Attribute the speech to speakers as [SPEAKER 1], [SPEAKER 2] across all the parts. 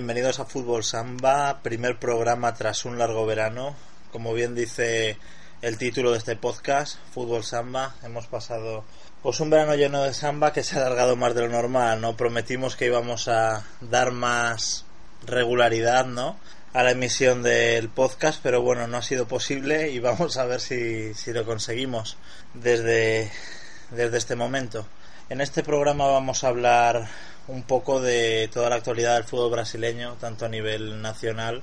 [SPEAKER 1] Bienvenidos a Fútbol Samba, primer programa tras un largo verano. Como bien dice el título de este podcast, Fútbol Samba, hemos pasado pues un verano lleno de samba que se ha alargado más de lo normal, ¿no? Prometimos que íbamos a dar más regularidad, ¿no? a la emisión del podcast, pero bueno, no ha sido posible y vamos a ver si, si lo conseguimos desde, desde este momento. En este programa vamos a hablar un poco de toda la actualidad del fútbol brasileño, tanto a nivel nacional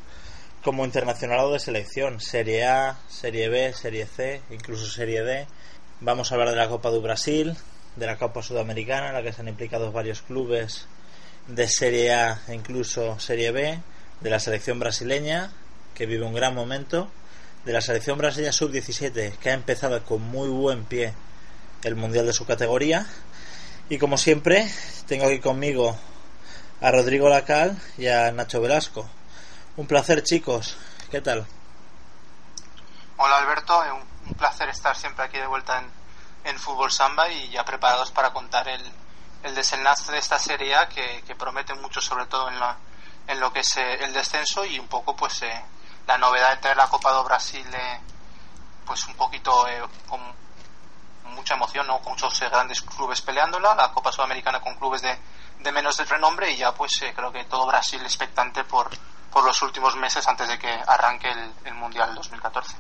[SPEAKER 1] como internacional o de selección, Serie A, Serie B, Serie C, incluso Serie D. Vamos a hablar de la Copa do Brasil, de la Copa Sudamericana, en la que se han implicado varios clubes de Serie A e incluso Serie B, de la selección brasileña, que vive un gran momento, de la selección brasileña sub-17, que ha empezado con muy buen pie el Mundial de su categoría, y como siempre, tengo aquí conmigo a Rodrigo Lacal y a Nacho Velasco. Un placer, chicos. ¿Qué tal?
[SPEAKER 2] Hola, Alberto. Un placer estar siempre aquí de vuelta en, en Fútbol Samba y ya preparados para contar el, el desenlace de esta serie que, promete mucho, sobre todo en, la, en lo que es eh, el descenso y un poco pues eh, la novedad de tener la Copa do Brasil eh, pues un poquito con mucha emoción, ¿no? con muchos grandes clubes peleándola, la Copa Sudamericana con clubes de, de menos de renombre y ya pues creo que todo Brasil expectante por, por los últimos meses antes de que arranque el, el Mundial 2014.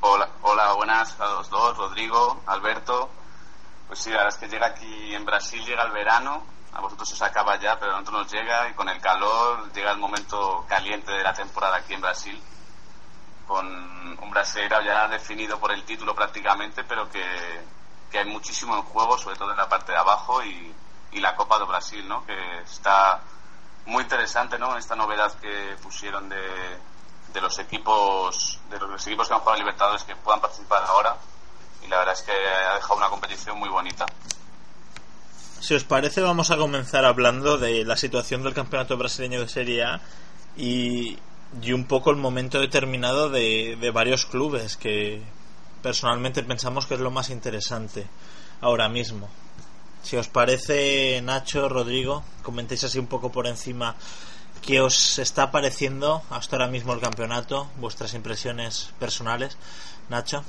[SPEAKER 3] Hola, hola, buenas a los dos, Rodrigo, Alberto. Pues sí, la verdad es que llega aquí en Brasil, llega el verano, a vosotros os acaba ya, pero a nosotros nos llega y con el calor llega el momento caliente de la temporada aquí en Brasil, con un brasileiro ya definido por el título prácticamente, pero que, que hay muchísimo en juego, sobre todo en la parte de abajo y, y la Copa do Brasil, ¿no? Que está muy interesante, ¿no? Esta novedad que pusieron de, de los equipos de los equipos que han jugado a Libertadores que puedan participar ahora y la verdad es que ha dejado una competición muy bonita.
[SPEAKER 1] Si os parece, vamos a comenzar hablando de la situación del campeonato brasileño de Serie A y, y un poco el momento determinado de, de, varios clubes que personalmente pensamos que es lo más interesante ahora mismo. Si os parece, Nacho, Rodrigo, comentéis así un poco por encima qué os está pareciendo hasta ahora mismo el campeonato, vuestras impresiones personales. Nacho.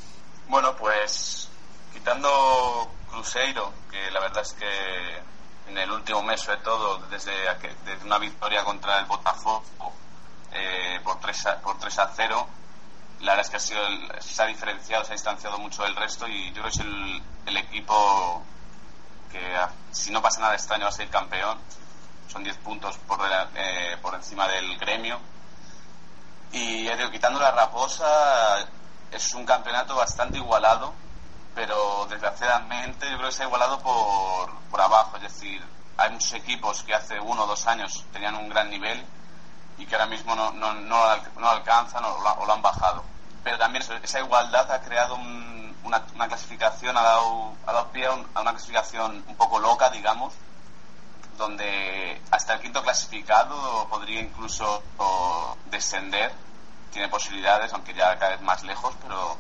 [SPEAKER 3] Bueno, pues quitando Cruzeiro, que la verdad es que en el último mes, sobre todo, desde, desde una victoria contra el Botafogo eh, por, 3 a, por 3 a 0, la verdad es que ha sido el, se ha diferenciado, se ha distanciado mucho del resto y yo creo que es el, equipo que, si no pasa nada este año, va a ser campeón. Son 10 puntos por, eh, por encima del gremio. Y digo, quitando la raposa, es un campeonato bastante igualado pero desgraciadamente yo creo que se ha igualado por, por abajo, es decir, hay muchos equipos que hace uno o dos años tenían un gran nivel y que ahora mismo no, no, no, no alcanzan o lo, han bajado. Pero también esa igualdad ha creado un, una, clasificación, ha dado, ha dado pie a, un, a, una clasificación un poco loca, digamos, donde hasta el quinto clasificado podría incluso descender tiene posibilidades, aunque ya cada vez más lejos, pero,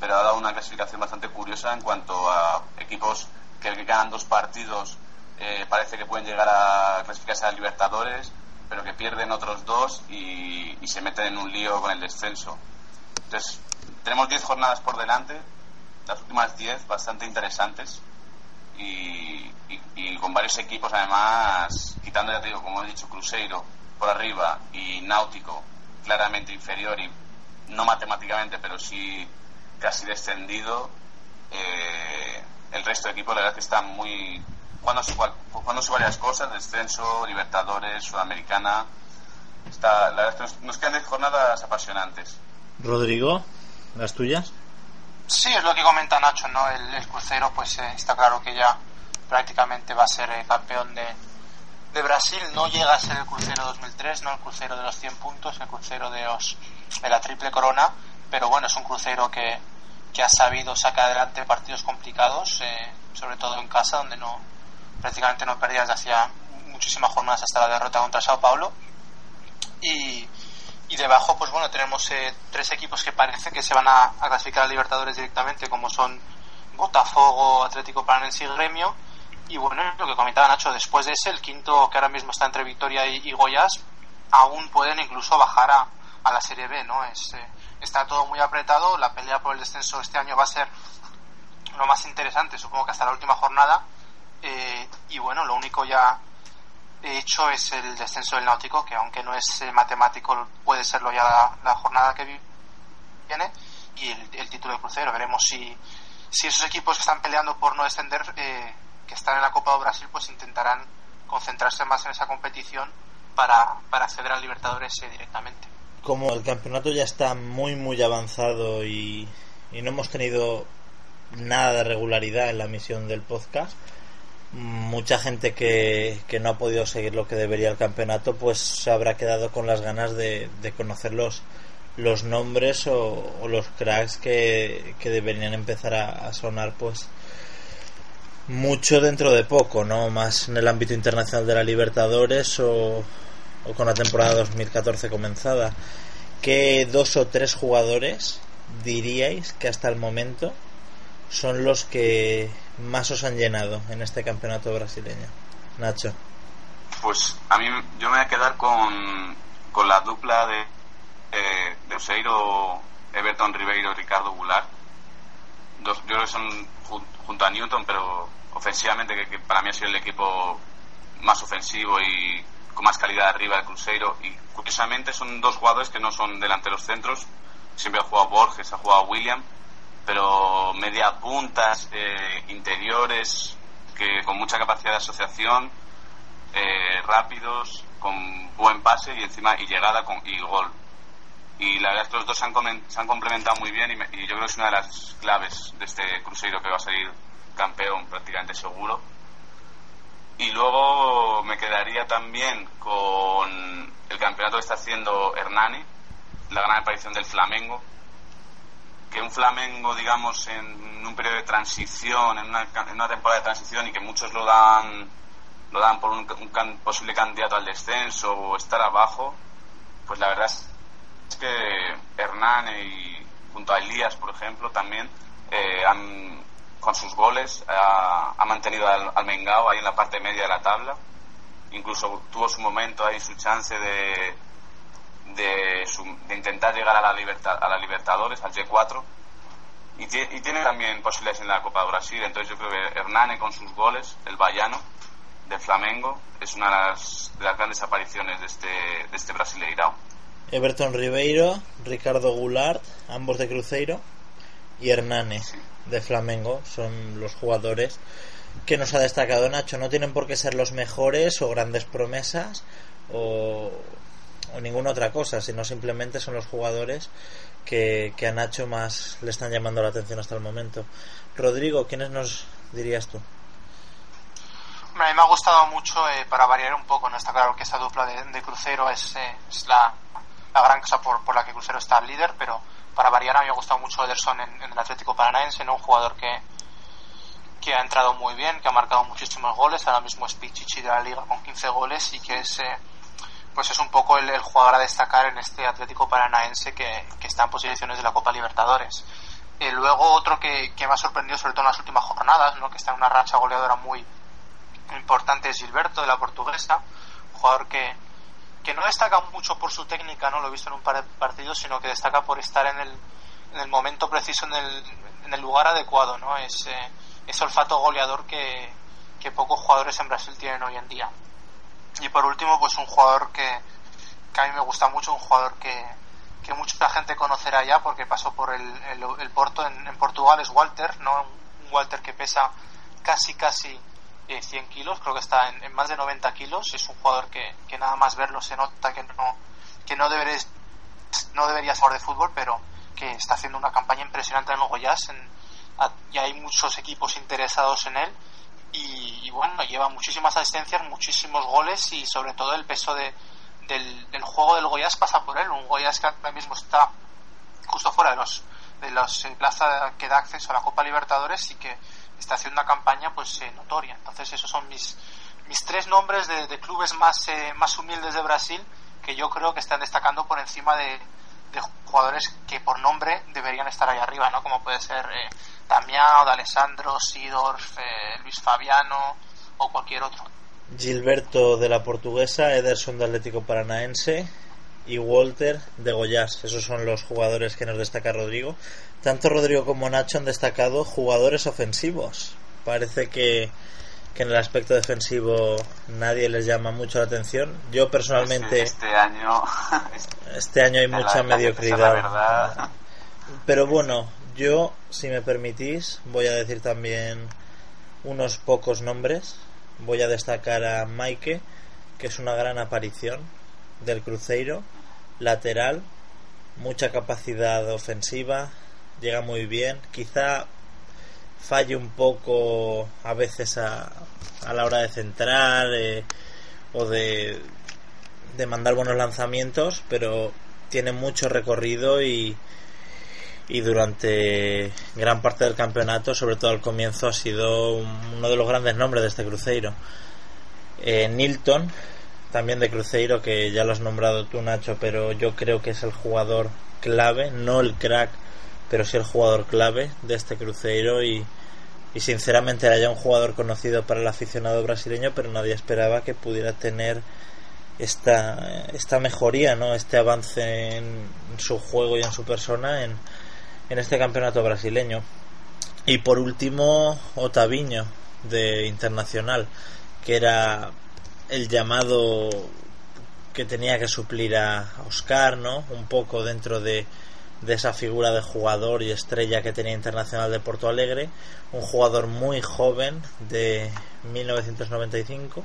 [SPEAKER 3] pero ha dado una clasificación bastante curiosa en cuanto a equipos que ganan dos partidos eh, parece que pueden llegar a clasificarse a Libertadores, pero que pierden otros dos y, y se meten en un lío con el descenso. Entonces, tenemos 10 jornadas por delante, las últimas 10 bastante interesantes y, y, con varios equipos además, quitando ya te digo, como he dicho, Cruzeiro por arriba y Náutico claramente inferior y no matemáticamente, pero sí casi descendido, eh, el resto de equipos la verdad que están muy jugando jugándose varias cosas, descenso, Libertadores, Sudamericana. Está, la verdad nos, nos quedan jornadas apasionantes.
[SPEAKER 1] Rodrigo, las tuyas.
[SPEAKER 2] Sí, es lo que comenta Nacho, ¿no? El, el crucero, pues eh, está claro que ya prácticamente va a ser eh, campeón de, de Brasil. No llega a ser el crucero 2003, no el crucero de los 100 puntos, el crucero de, los, de la triple corona, pero bueno, es un crucero que, que ha sabido sacar adelante partidos complicados, eh, sobre todo en casa, donde no prácticamente no perdía desde hacía muchísimas jornadas hasta la derrota contra Sao Paulo. Y, y debajo, pues bueno, tenemos eh, tres equipos que parece que se van a, clasificar a Libertadores directamente, como son Botafogo, Atlético Paranense y Gremio. Y bueno, lo que comentaba Nacho, después de ese, el quinto, que ahora mismo está entre Victoria y, Goyas, aún pueden incluso bajar a, a la Serie B, ¿no? Es, eh, está todo muy apretado, la pelea por el descenso este año va a ser lo más interesante, supongo que hasta la última jornada. Eh, y bueno, lo único ya de hecho es el descenso del Náutico, que aunque no es eh, matemático, puede serlo ya la, jornada que viene, y el, título de crucero. Veremos si, si esos equipos que están peleando por no descender, eh, que están en la Copa de Brasil, pues intentarán concentrarse más en esa competición para, para acceder al Libertadores eh, directamente.
[SPEAKER 1] Como el campeonato ya está muy, muy avanzado y, y no hemos tenido nada de regularidad en la misión del podcast, mucha gente que, que, no ha podido seguir lo que debería el campeonato pues se habrá quedado con las ganas de, de conocer los, los nombres o, los cracks que, que deberían empezar a, sonar pues mucho dentro de poco, ¿no? Más en el ámbito internacional de la Libertadores o, o con la temporada 2014 comenzada. ¿Qué dos o tres jugadores diríais que hasta el momento son los que más os han llenado en este campeonato brasileño? Nacho.
[SPEAKER 3] Pues a mí yo me voy a quedar con, con la dupla de, eh, de Everton Ribeiro, Ricardo Goulart. Dos, yo creo que son junto a Newton, pero ofensivamente que, para mí ha sido el equipo más ofensivo y con más calidad arriba del Cruzeiro. Y curiosamente son dos jugadores que no son delanteros centros. Siempre ha jugado Borges, ha jugado William pero media puntas, eh, interiores, que con mucha capacidad de asociación, eh, rápidos, con buen pase y encima y llegada con, y gol. Y la verdad es que los dos se han, se han complementado muy bien y, yo creo que es una de las claves de este Cruzeiro que va a salir campeón prácticamente seguro. Y luego me quedaría también con el campeonato que está haciendo Hernani, la gran aparición del Flamengo, que un Flamengo, digamos, en un periodo de transición, en una, temporada de transición y que muchos lo dan lo dan por un, posible candidato al descenso o estar abajo, pues la verdad es que Hernán y junto a Elías, por ejemplo, también eh, han, con sus goles ha, mantenido al, al, Mengao ahí en la parte media de la tabla. Incluso tuvo su momento ahí, su chance de, de, intentar llegar a la, libertad, a la Libertadores, al G4. Y, tiene también posibilidades en la Copa de Brasil. Entonces yo creo que Hernane con sus goles, el Bayano de Flamengo, es una de las, grandes apariciones de este, de este brasileirao.
[SPEAKER 1] Everton Ribeiro, Ricardo Goulart, ambos de Cruzeiro, y Hernane de Flamengo son los jugadores que nos ha destacado Nacho. No tienen por qué ser los mejores o grandes promesas o ninguna otra cosa, sino simplemente son los jugadores que, que a Nacho más le están llamando la atención hasta el momento. Rodrigo, ¿quiénes nos dirías tú?
[SPEAKER 2] a mí me ha gustado mucho, eh, para variar un poco, no está claro que esta dupla de, Crucero es, eh, es la, la, gran cosa por, por, la que Crucero está líder, pero para variar a mí me ha gustado mucho Ederson en, en el Atlético Paranaense, ¿no? un jugador que, que ha entrado muy bien, que ha marcado muchísimos goles, ahora mismo es Pichichi de la liga con 15 goles y que es... Eh, pues es un poco el, jugador a destacar en este Atlético Paranaense que, está en posiciones de la Copa Libertadores. y luego otro que, me ha sorprendido sobre todo en las últimas jornadas, ¿no? que está en una racha goleadora muy importante es Gilberto de la portuguesa, jugador que, que no destaca mucho por su técnica, no lo he visto en un par de partidos, sino que destaca por estar en el, en el momento preciso, en el, en el lugar adecuado, ¿no? Es, eh, olfato goleador que, que pocos jugadores en Brasil tienen hoy en día. Y por último, pues un jugador que, que a mí me gusta mucho, un jugador que, que mucha gente conocerá ya porque pasó por el, el, Porto en, Portugal, es Walter, ¿no? Un Walter que pesa casi, casi 100 eh, kilos, creo que está en, más de 90 kilos. Es un jugador que, que, nada más verlo se nota que no, que no, deberes, no debería ser de fútbol, pero que está haciendo una campaña impresionante en el Goiás. y hay muchos equipos interesados en él. Y, bueno, lleva muchísimas asistencias, muchísimos goles y sobre todo el peso de, del, del juego del Goiás pasa por él. Un Goiás que ahora mismo está justo fuera de los de los eh, plaza que da acceso a la Copa Libertadores y que está haciendo una campaña pues eh, notoria. Entonces esos son mis, mis tres nombres de, clubes más, eh, más humildes de Brasil que yo creo que están destacando por encima de, jugadores que por nombre deberían estar ahí arriba, ¿no? Como puede ser eh, Damiao, D'Alessandro, Sidorf, eh, Luis Fabiano o cualquier otro.
[SPEAKER 1] Gilberto de la Portuguesa, Ederson de Atlético Paranaense y Walter de Goyás. Esos son los jugadores que nos destaca Rodrigo. Tanto Rodrigo como Nacho han destacado jugadores ofensivos. Parece que, que en el aspecto defensivo nadie les llama mucho la atención. Yo personalmente...
[SPEAKER 3] Este, este año...
[SPEAKER 1] Este año hay mucha mediocridad. Pero bueno, yo, si me permitís, voy a decir también unos pocos nombres. Voy a destacar a Maike, que es una gran aparición del Cruzeiro, lateral, mucha capacidad ofensiva, llega muy bien. Quizá falle un poco a veces a, a la hora de centrar eh, o de, de mandar buenos lanzamientos, pero tiene mucho recorrido y, y durante gran parte del campeonato, sobre todo al comienzo, ha sido uno de los grandes nombres de este Cruzeiro. Eh, Nilton, también de Cruzeiro, que ya lo has nombrado tú, Nacho, pero yo creo que es el jugador clave, no el crack pero sí el jugador clave de este Cruzeiro y, y sinceramente era ya un jugador conocido para el aficionado brasileño, pero nadie esperaba que pudiera tener esta, esta mejoría, ¿no? este avance en su juego y en su persona en, en este campeonato brasileño. Y por último, Otaviño de Internacional, que era el llamado que tenía que suplir a Oscar, ¿no? Un poco dentro de, de esa figura de jugador y estrella que tenía Internacional de Porto Alegre, un jugador muy joven de 1995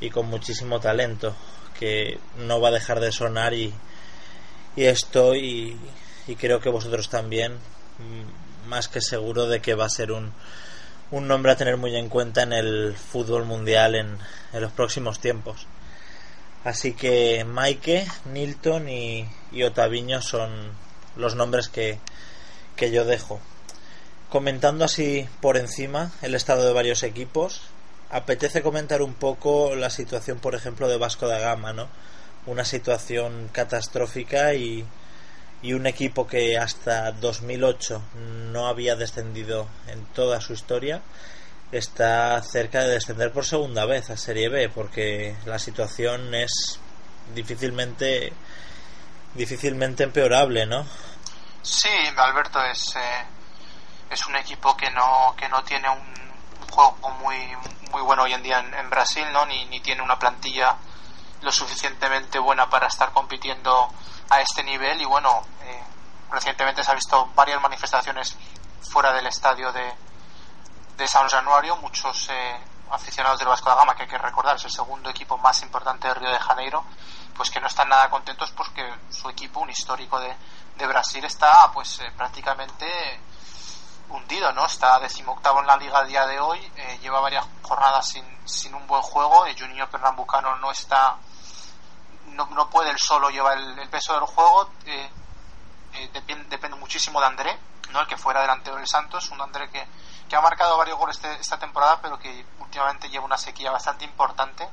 [SPEAKER 1] y con muchísimo talento que no va a dejar de sonar y, y estoy y, creo que vosotros también mm, más que seguro de que va a ser un, un nombre a tener muy en cuenta en el fútbol mundial en, en los próximos tiempos. Así que Maike, Nilton y, y Otaviño son los nombres que, que yo dejo. Comentando así por encima el estado de varios equipos, apetece comentar un poco la situación, por ejemplo, de Vasco da Gama, ¿no? Una situación catastrófica y, y un equipo que hasta 2008 no había descendido en toda su historia está cerca de descender por segunda vez a Serie B porque la situación es difícilmente difícilmente empeorable, ¿no?
[SPEAKER 2] Sí, Alberto es eh, es un equipo que no que no tiene un, juego muy muy bueno hoy en día en, Brasil, ¿no? Ni, ni tiene una plantilla lo suficientemente buena para estar compitiendo a este nivel y bueno, eh, recientemente se ha visto varias manifestaciones fuera del estadio de, de San Januario, muchos eh, aficionados del Vasco da Gama, que hay que recordar es el segundo equipo más importante de Río de Janeiro, pues que no están nada contentos porque su equipo, un histórico de, de Brasil, está pues eh, prácticamente hundido, ¿no? Está decimoctavo en la liga a día de hoy, eh, lleva varias jornadas sin, sin un buen juego, el Junior Pernambucano no está, no, no puede él solo llevar el, peso del juego, eh, depende, depende muchísimo de André, ¿no? El que fuera delantero del Santos, un André que, que ha marcado varios goles este, esta temporada, pero que últimamente lleva una sequía bastante importante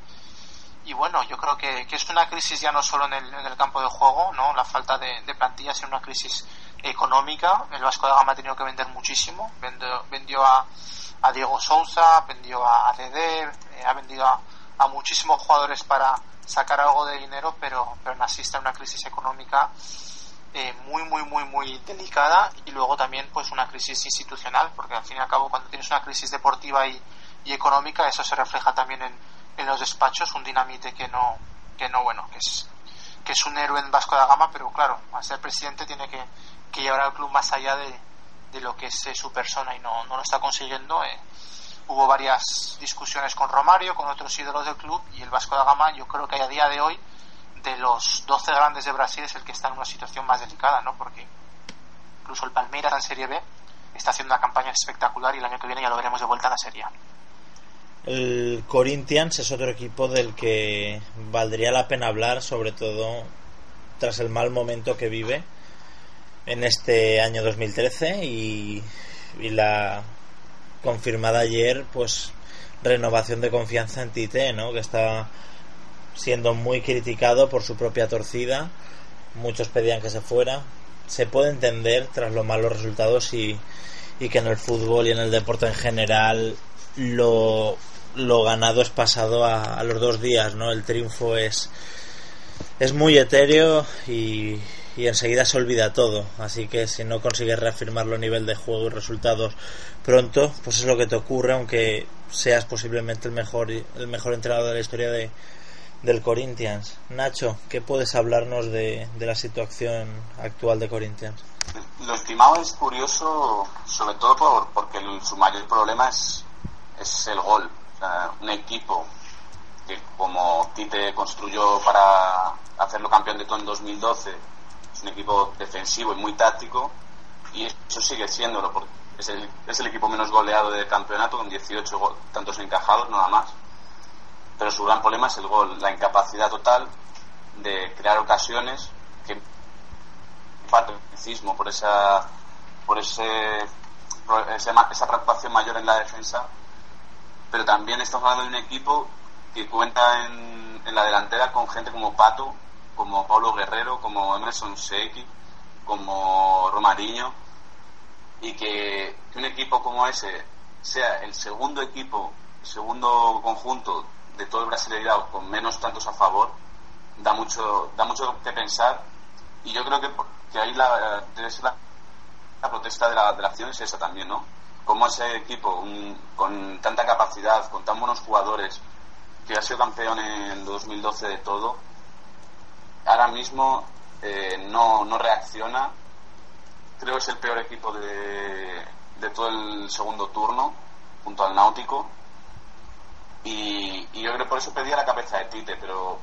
[SPEAKER 2] y bueno, yo creo que, es una crisis ya no solo en el, en el campo de juego, ¿no? La falta de, de plantilla, sino una crisis económica. El Vasco de Gama ha tenido que vender muchísimo. Vendió, vendió a, a Diego Sousa, vendió a Dede, eh, ha vendido a, a, muchísimos jugadores para sacar algo de dinero, pero, pero asiste a una crisis económica eh, muy, muy, muy, muy delicada y luego también pues una crisis institucional, porque al fin y al cabo cuando tienes una crisis deportiva y, y económica, eso se refleja también en, en los despachos, un dinamite que no, que no, bueno, que es, que es un héroe en Vasco da Gama, pero claro, al ser presidente tiene que, que llevar al club más allá de, de lo que es su persona y no, no lo está consiguiendo. Eh. Hubo varias discusiones con Romario, con otros ídolos del club y el Vasco da Gama yo creo que a día de hoy de los 12 grandes de Brasil es el que está en una situación más delicada, ¿no? Porque incluso el Palmeiras en Serie B está haciendo una campaña espectacular y el año que viene ya lo veremos de vuelta en la Serie A.
[SPEAKER 1] El Corinthians es otro equipo del que valdría la pena hablar, sobre todo tras el mal momento que vive en este año 2013 y, y la confirmada ayer, pues renovación de confianza en Tite, ¿no? Que está siendo muy criticado por su propia torcida. Muchos pedían que se fuera. Se puede entender tras los malos resultados y, y que en el fútbol y en el deporte en general lo, lo ganado es pasado a, a, los dos días, ¿no? El triunfo es, es muy etéreo y, y, enseguida se olvida todo. Así que si no consigues reafirmarlo a nivel de juego y resultados pronto, pues es lo que te ocurre, aunque seas posiblemente el mejor, el mejor entrenador de la historia de, del Corinthians. Nacho, ¿qué puedes hablarnos de, de la situación actual de Corinthians?
[SPEAKER 3] Lo estimado es curioso, sobre todo por, porque el, su mayor problema es, es el gol un equipo que como Tite construyó para hacerlo campeón de todo en 2012, es un equipo defensivo y muy táctico y eso sigue siéndolo porque es el, es el equipo menos goleado del campeonato con 18 tantos encajados nada más. Pero su gran problema es el gol, la incapacidad total de crear ocasiones que parte por esa por ese por esa, esa preocupación mayor en la defensa pero también estamos hablando de un equipo que cuenta en, en la delantera con gente como Pato, como Pablo Guerrero, como Emerson Seiki, como Romariño, y que, un equipo como ese sea el segundo equipo, segundo conjunto de todo el Brasileirao con menos tantos a favor, da mucho, da mucho que pensar, y yo creo que, que ahí la, debe ser la, protesta de la, de acción es esa también, ¿no? cómo ese equipo, un, con tanta capacidad, con tan buenos jugadores, que ha sido campeón en 2012 de todo, ahora mismo eh, no, no reacciona. Creo que es el peor equipo de, de todo el segundo turno, junto al Náutico. Y, y, yo creo que por eso pedía la cabeza de Tite, pero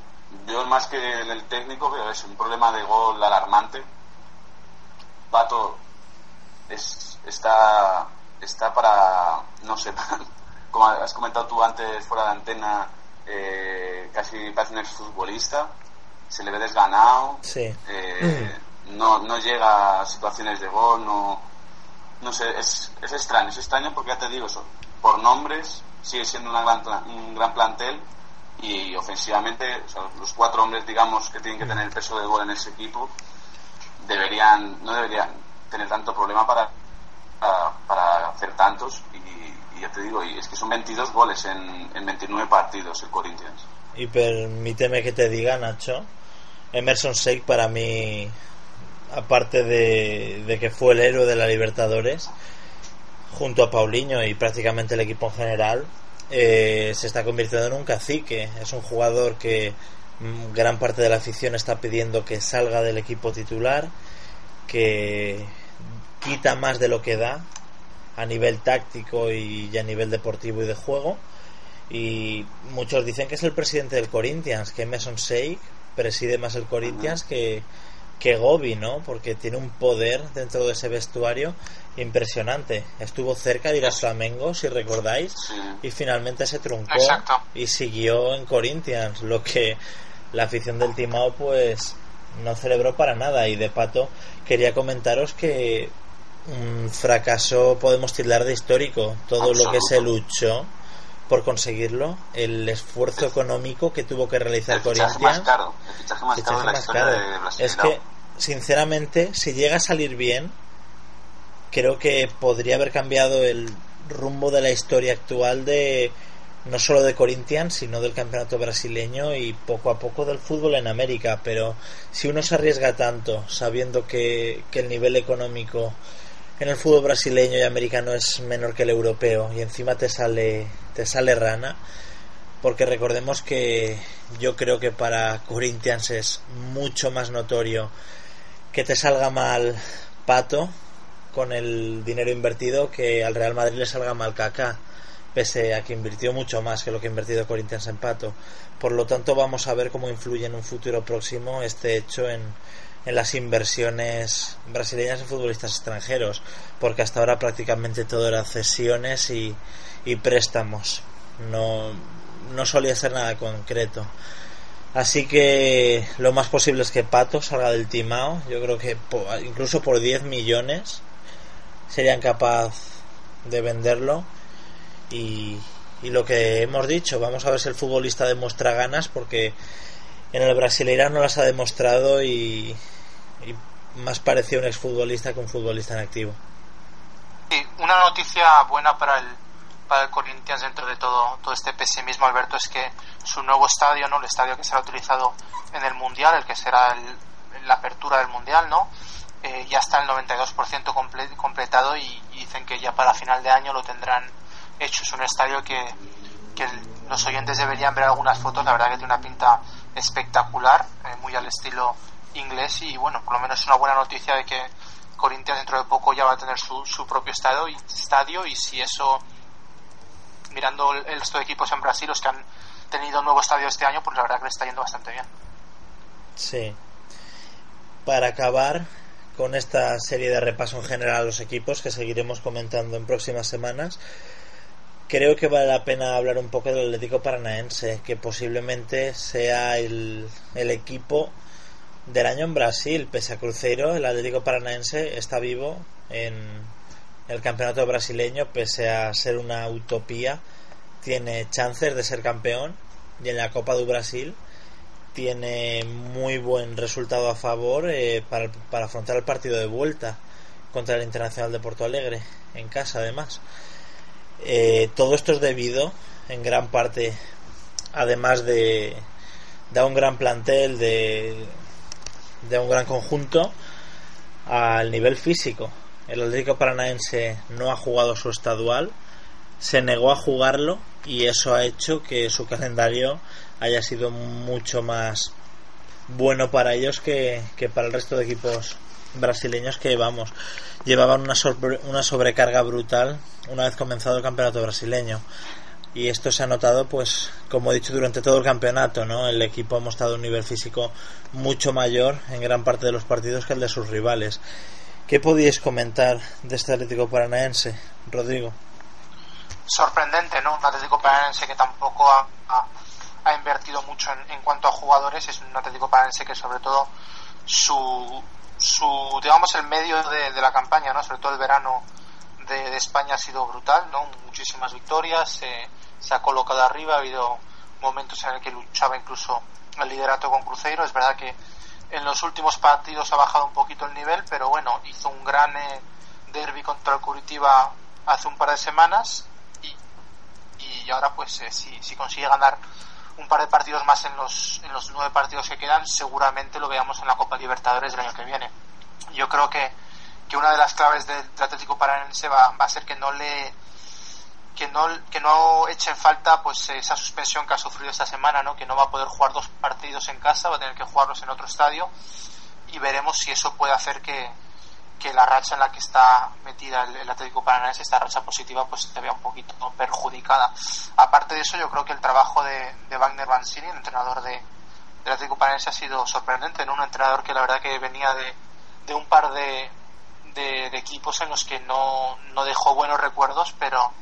[SPEAKER 3] yo más que el técnico veo es un problema de gol alarmante. Pato es, está está para, no sé, como has comentado tú antes fuera de antena, eh, casi parece un exfutbolista, se le ve desganado,
[SPEAKER 1] sí.
[SPEAKER 3] eh, no, no llega a situaciones de gol, no, no sé, es, es extraño, es extraño porque ya te digo, eso, por nombres sigue siendo una gran, un gran plantel y ofensivamente o sea, los cuatro hombres digamos que tienen que tener el peso de gol en ese equipo deberían no deberían tener tanto problema para para, para hacer tantos y, y, ya te digo, y es que son 22 goles en, en 29 partidos el Corinthians.
[SPEAKER 1] Y permíteme que te diga, Nacho, Emerson Sheik para mí, aparte de, de, que fue el héroe de la Libertadores, junto a Paulinho y prácticamente el equipo en general, eh, se está convirtiendo en un cacique. Es un jugador que gran parte de la afición está pidiendo que salga del equipo titular, que quita más de lo que da a nivel táctico y a nivel deportivo y de juego. Y muchos dicen que es el presidente del Corinthians, que Mason Sheikh preside más el Corinthians que, que Gobi, ¿no? Porque tiene un poder dentro de ese vestuario impresionante. Estuvo cerca de ir a Flamengo, si recordáis, y finalmente se truncó
[SPEAKER 2] Exacto.
[SPEAKER 1] y siguió en Corinthians, lo que la afición del Timao pues no celebró para nada. Y de pato quería comentaros que un fracaso podemos tildar de histórico todo
[SPEAKER 3] Absoluto.
[SPEAKER 1] lo que se luchó por conseguirlo, el esfuerzo económico que tuvo que realizar
[SPEAKER 3] el
[SPEAKER 1] Corinthians.
[SPEAKER 3] Más caro, el fichaje más caro de la de Brasil.
[SPEAKER 1] Es que, sinceramente, si llega a salir bien, creo que podría haber cambiado el rumbo de la historia actual de no solo de Corinthians, sino del campeonato brasileño y poco a poco del fútbol en América. Pero si uno se arriesga tanto, sabiendo que, que el nivel económico en el fútbol brasileño y americano es menor que el europeo y encima te sale te sale rana porque recordemos que yo creo que para Corinthians es mucho más notorio que te salga mal Pato con el dinero invertido que al Real Madrid le salga mal Kaká pese a que invirtió mucho más que lo que ha invertido Corinthians en Pato. Por lo tanto vamos a ver cómo influye en un futuro próximo este hecho en, en las inversiones brasileñas en futbolistas extranjeros, porque hasta ahora prácticamente todo era cesiones y, y préstamos, no, no solía ser nada concreto. Así que lo más posible es que Pato salga del timao. Yo creo que incluso por 10 millones serían capaz de venderlo. Y, y lo que hemos dicho, vamos a ver si el futbolista demuestra ganas porque en el Brasileirão las ha demostrado y, y más parecía un exfutbolista que un futbolista en activo.
[SPEAKER 2] Una noticia buena para el para el Corinthians dentro de todo todo este pesimismo Alberto es que su nuevo estadio no el estadio que será utilizado en el mundial el que será el, la apertura del mundial no eh, ya está el 92% comple completado y, dicen que ya para final de año lo tendrán hecho. Es un estadio que, que los oyentes deberían ver algunas fotos la verdad que tiene una pinta espectacular, eh, muy al estilo inglés y bueno, por lo menos es una buena noticia de que Corinthians dentro de poco ya va a tener su, su propio estadio y, estadio y si eso, mirando el, resto de equipos en Brasil, los que han tenido un nuevo estadio este año, pues la verdad que le está yendo bastante bien.
[SPEAKER 1] Sí. Para acabar con esta serie de repaso en general a los equipos que seguiremos comentando en próximas semanas, creo que vale la pena hablar un poco del Atlético Paranaense, que posiblemente sea el, el, equipo del año en Brasil. Pese a Cruzeiro, el Atlético Paranaense está vivo en el campeonato brasileño, pese a ser una utopía. Tiene chances de ser campeón y en la Copa do Brasil tiene muy buen resultado a favor eh, para, para afrontar el partido de vuelta contra el Internacional de Porto Alegre, en casa además. Eh, todo esto es debido en gran parte, además de, de un gran plantel, de, un gran conjunto, al nivel físico. El Atlético Paranaense no ha jugado su estadual, se negó a jugarlo y eso ha hecho que su calendario haya sido mucho más bueno para ellos que para el resto de equipos brasileños que vamos llevaban una, sobre, una sobrecarga brutal una vez comenzado el campeonato brasileño y esto se ha notado pues como he dicho durante todo el campeonato no el equipo ha mostrado un nivel físico mucho mayor en gran parte de los partidos que el de sus rivales ¿qué podíais comentar de este Atlético Paranaense Rodrigo?
[SPEAKER 2] sorprendente ¿no? un Atlético Paranaense que tampoco ha, ha, invertido mucho en, en, cuanto a jugadores es un Atlético Paranaense que sobre todo su su digamos el medio de, la campaña no sobre todo el verano de, España ha sido brutal no muchísimas victorias se ha colocado arriba ha habido momentos en el que luchaba incluso el liderato con Cruzeiro. Es verdad que en los últimos partidos ha bajado un poquito el nivel pero bueno hizo un gran eh, derby contra el Curitiba hace un par de semanas y, y ahora pues eh, si, si consigue ganar un par de partidos más en los, en los nueve partidos que quedan, seguramente lo veamos en la Copa Libertadores del año que viene. Yo creo que, que una de las claves del, Atlético Paranaense va, va, a ser que no le que no, que no echen falta pues esa suspensión que ha sufrido esta semana, ¿no? que no va a poder jugar dos partidos en casa, va a tener que jugarlos en otro estadio y veremos si eso puede hacer que, que la racha en la que está metida el, el Atlético Paranaense, esta racha positiva, pues se vea un poquito perjudicada. Aparte de eso, yo creo que el trabajo de, de Wagner Mancini, el entrenador de, del Atlético Paranaense, ha sido sorprendente, ¿no? Un entrenador que la verdad que venía de, de un par de, de, de, equipos en los que no, no dejó buenos recuerdos, pero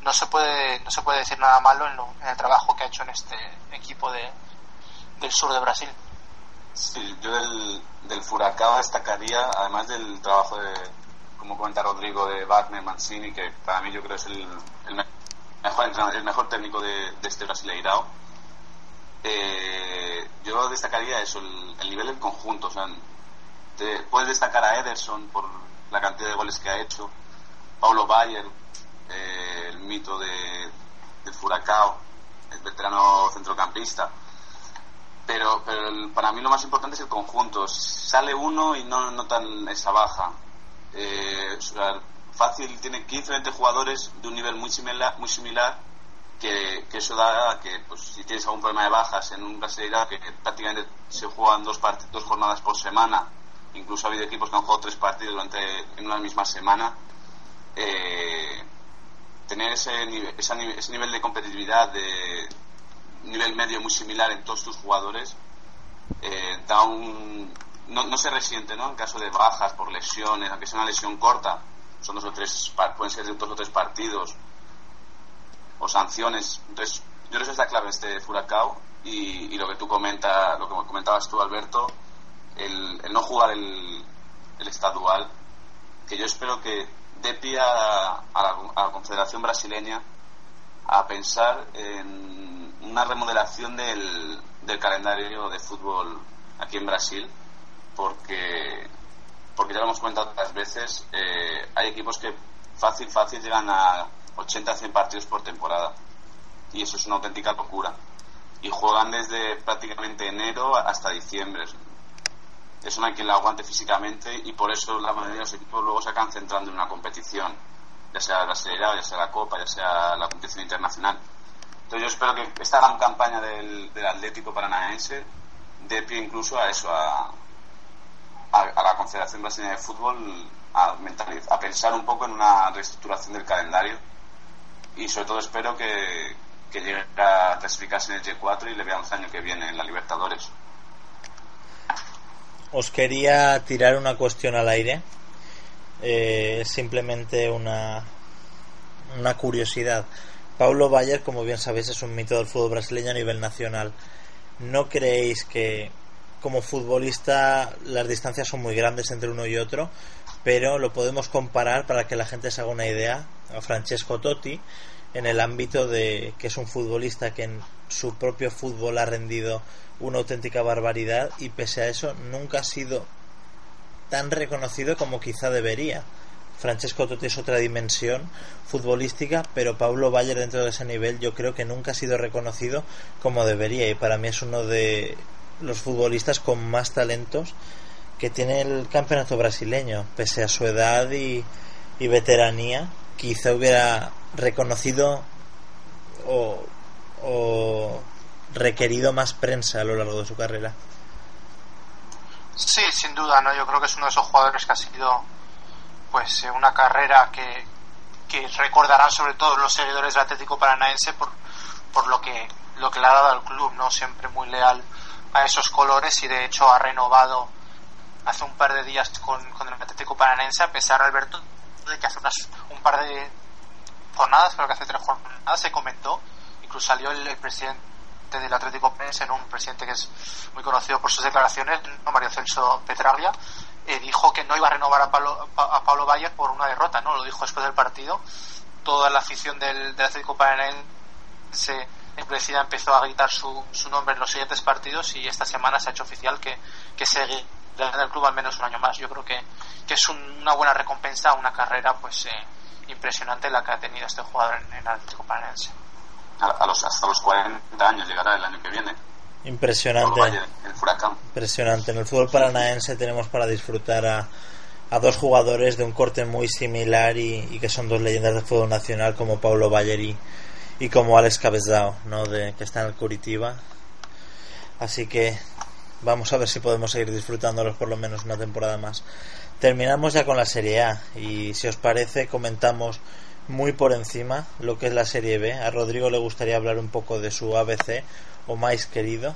[SPEAKER 2] no se puede, no se puede decir nada malo en, lo, en el trabajo que ha hecho en este equipo de, del sur de Brasil.
[SPEAKER 3] Sí, yo del, del Furacao destacaría, además del trabajo de, como comenta Rodrigo, de Wagner, Mancini, que para mí yo creo es el, el el mejor técnico de, este Brasileirao. Eh, yo destacaría eso, el, nivel del conjunto. O sea, puedes destacar a Ederson por la cantidad de goles que ha hecho, Paulo Bayer, eh, el mito de, del Furacao, el veterano centrocampista. Pero, pero para mí lo más importante es el conjunto. Sale uno y no notan esa baja. Eh, fácil tiene 15 20 jugadores de un nivel muy similar, muy similar que, eso da que pues, si tienes algún problema de bajas en un Brasileirao que prácticamente se juegan dos, dos jornadas por semana, incluso ha habido equipos que han jugado tres partidos durante en una misma semana, eh, tener ese, ese nivel de competitividad, de nivel medio muy similar en todos tus jugadores, eh, da un, no, no, se resiente, ¿no? En caso de bajas por lesiones, aunque sea una lesión corta, son dos o tres, pueden ser dos o tres partidos o sanciones. Entonces, yo creo que es la clave este Furacao y, y lo que tú comentas, lo que comentabas tú, Alberto, el, no jugar el, el estadual, que yo espero que dé pie a, a, la, Confederación Brasileña a pensar en una remodelación del, del calendario de fútbol aquí en Brasil, porque porque ya lo hemos comentado otras veces, eh, hay equipos que fácil, fácil llegan a 80, 100 partidos por temporada. Y eso es una auténtica locura. Y juegan desde prácticamente enero hasta diciembre. Eso no hay quien la aguante físicamente y por eso la mayoría de los equipos luego se acaban centrando en una competición, ya sea la Serie A, ya sea la Copa, ya sea la competición internacional. Entonces yo espero que esta gran campaña del, del Atlético Paranaense dé pie incluso a eso, a, a, la Confederación Brasileña de Fútbol a, a pensar un poco en una reestructuración del calendario y sobre todo espero que, que llegue a clasificarse en el G4 y le veamos el año que viene en la Libertadores.
[SPEAKER 1] Os quería tirar una cuestión al aire, eh, simplemente una, una curiosidad. Paulo Bayer, como bien sabéis, es un mito del fútbol brasileño a nivel nacional. ¿No creéis que como futbolista las distancias son muy grandes entre uno y otro, pero lo podemos comparar para que la gente se haga una idea a Francesco Totti en el ámbito de que es un futbolista que en su propio fútbol ha rendido una auténtica barbaridad y pese a eso nunca ha sido tan reconocido como quizá debería. Francesco Totti es otra dimensión futbolística, pero Pablo Bayer dentro de ese nivel yo creo que nunca ha sido reconocido como debería y para mí es uno de los futbolistas con más talentos que tiene el campeonato brasileño, pese a su edad y, veteranía, quizá hubiera reconocido o, o, requerido más prensa a lo largo de su carrera.
[SPEAKER 2] Sí, sin duda, ¿no? Yo creo que es uno de esos jugadores que ha sido pues una carrera que, que recordarán sobre todo los seguidores del Atlético Paranaense por, por lo que lo que le ha dado al club, ¿no? Siempre muy leal a esos colores y de hecho ha renovado hace un par de días con, con el Atlético Paranense a pesar Alberto de que hace unas, un par de jornadas creo que hace tres jornadas se comentó incluso salió el, presidente del Atlético Paranense un presidente que es muy conocido por sus declaraciones Mario Celso Petraglia eh, dijo que no iba a renovar a Pablo, a Pablo Bayer por una derrota no lo dijo después del partido toda la afición del, del Atlético Paranense Presidente empezó a gritar su, su nombre en los siguientes partidos y esta semana se ha hecho oficial que, que seguirá en el club al menos un año más. Yo creo que, que es una buena recompensa a una carrera pues eh, impresionante la que ha tenido este jugador en, el Atlético Paranaense.
[SPEAKER 3] A, los, hasta los 40 años llegará el año que viene.
[SPEAKER 1] Impresionante. Impresionante. En el fútbol paranaense tenemos para disfrutar a, a dos jugadores de un corte muy similar y, y, que son dos leyendas del fútbol nacional como Paulo Bayer y, y como Alex Cabezao, ¿no? De, que está en el Curitiba. Así que vamos a ver si podemos seguir disfrutándolos por lo menos una temporada más. Terminamos ya con la Serie A y si os parece comentamos muy por encima lo que es la Serie B. A Rodrigo le gustaría hablar un poco de su ABC o más querido,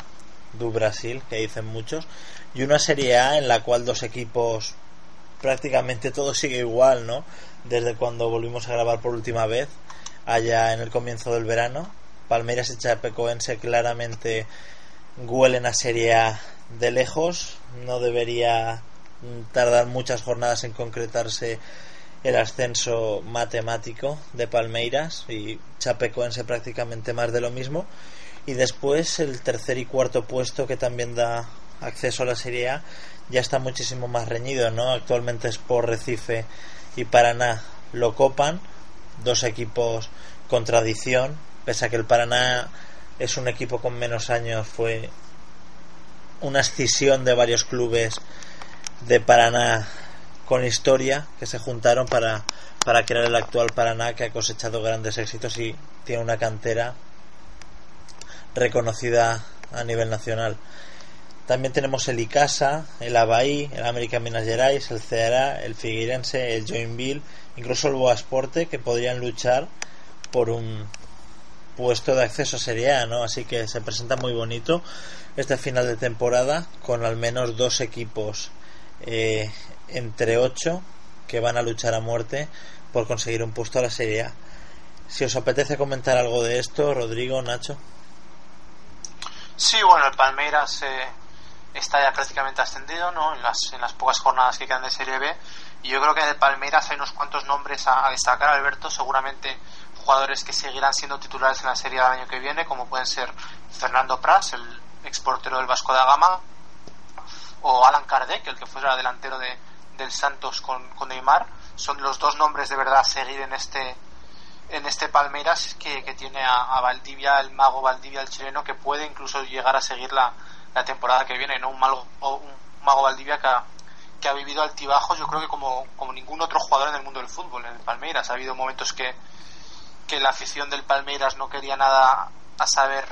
[SPEAKER 1] du Brasil, que dicen muchos, y una Serie A en la cual dos equipos prácticamente todo sigue igual, ¿no? Desde cuando volvimos a grabar por última vez allá en el comienzo del verano. Palmeiras y Chapecoense claramente huelen a Serie A de lejos. No debería tardar muchas jornadas en concretarse el ascenso matemático de Palmeiras y Chapecoense prácticamente más de lo mismo. Y después el tercer y cuarto puesto que también da acceso a la Serie A ya está muchísimo más reñido, ¿no? Actualmente es por Recife y Paraná lo copan, dos equipos con tradición, pese a que el Paraná es un equipo con menos años, fue una escisión de varios clubes de Paraná con historia que se juntaron para, para crear el actual Paraná que ha cosechado grandes éxitos y tiene una cantera reconocida a nivel nacional. También tenemos el Icasa, el Abaí, el América Minas Gerais, el Ceará, el Figueirense, el Joinville, incluso el Boasporte que podrían luchar por un puesto de acceso a Serie ¿no? Así que se presenta muy bonito este final de temporada con al menos dos equipos eh, entre ocho que van a luchar a muerte por conseguir un puesto a la Serie A. Si os apetece comentar algo de esto, Rodrigo, Nacho.
[SPEAKER 2] Sí, bueno, el Palmeiras eh, está ya prácticamente ascendido, ¿no? En las, en las pocas jornadas que quedan de Serie B. Y yo creo que en el Palmeiras hay unos cuantos nombres a, destacar, Alberto. Seguramente jugadores que seguirán siendo titulares en la Serie del año que viene, como pueden ser Fernando Pras, el exportero del Vasco da Gama, o Alan Kardec, el que fuera delantero de, del Santos con, con, Neymar. Son los dos nombres de verdad a seguir en este en este Palmeiras que, que tiene a, a, Valdivia, el mago Valdivia, el chileno, que puede incluso llegar a seguir la, la temporada que viene, ¿no? Un, mago, un mago Valdivia que ha, que ha vivido altibajos, yo creo que como, como ningún otro jugador en el mundo del fútbol, en el Palmeiras. Ha habido momentos que, que la afición del Palmeiras no quería nada a saber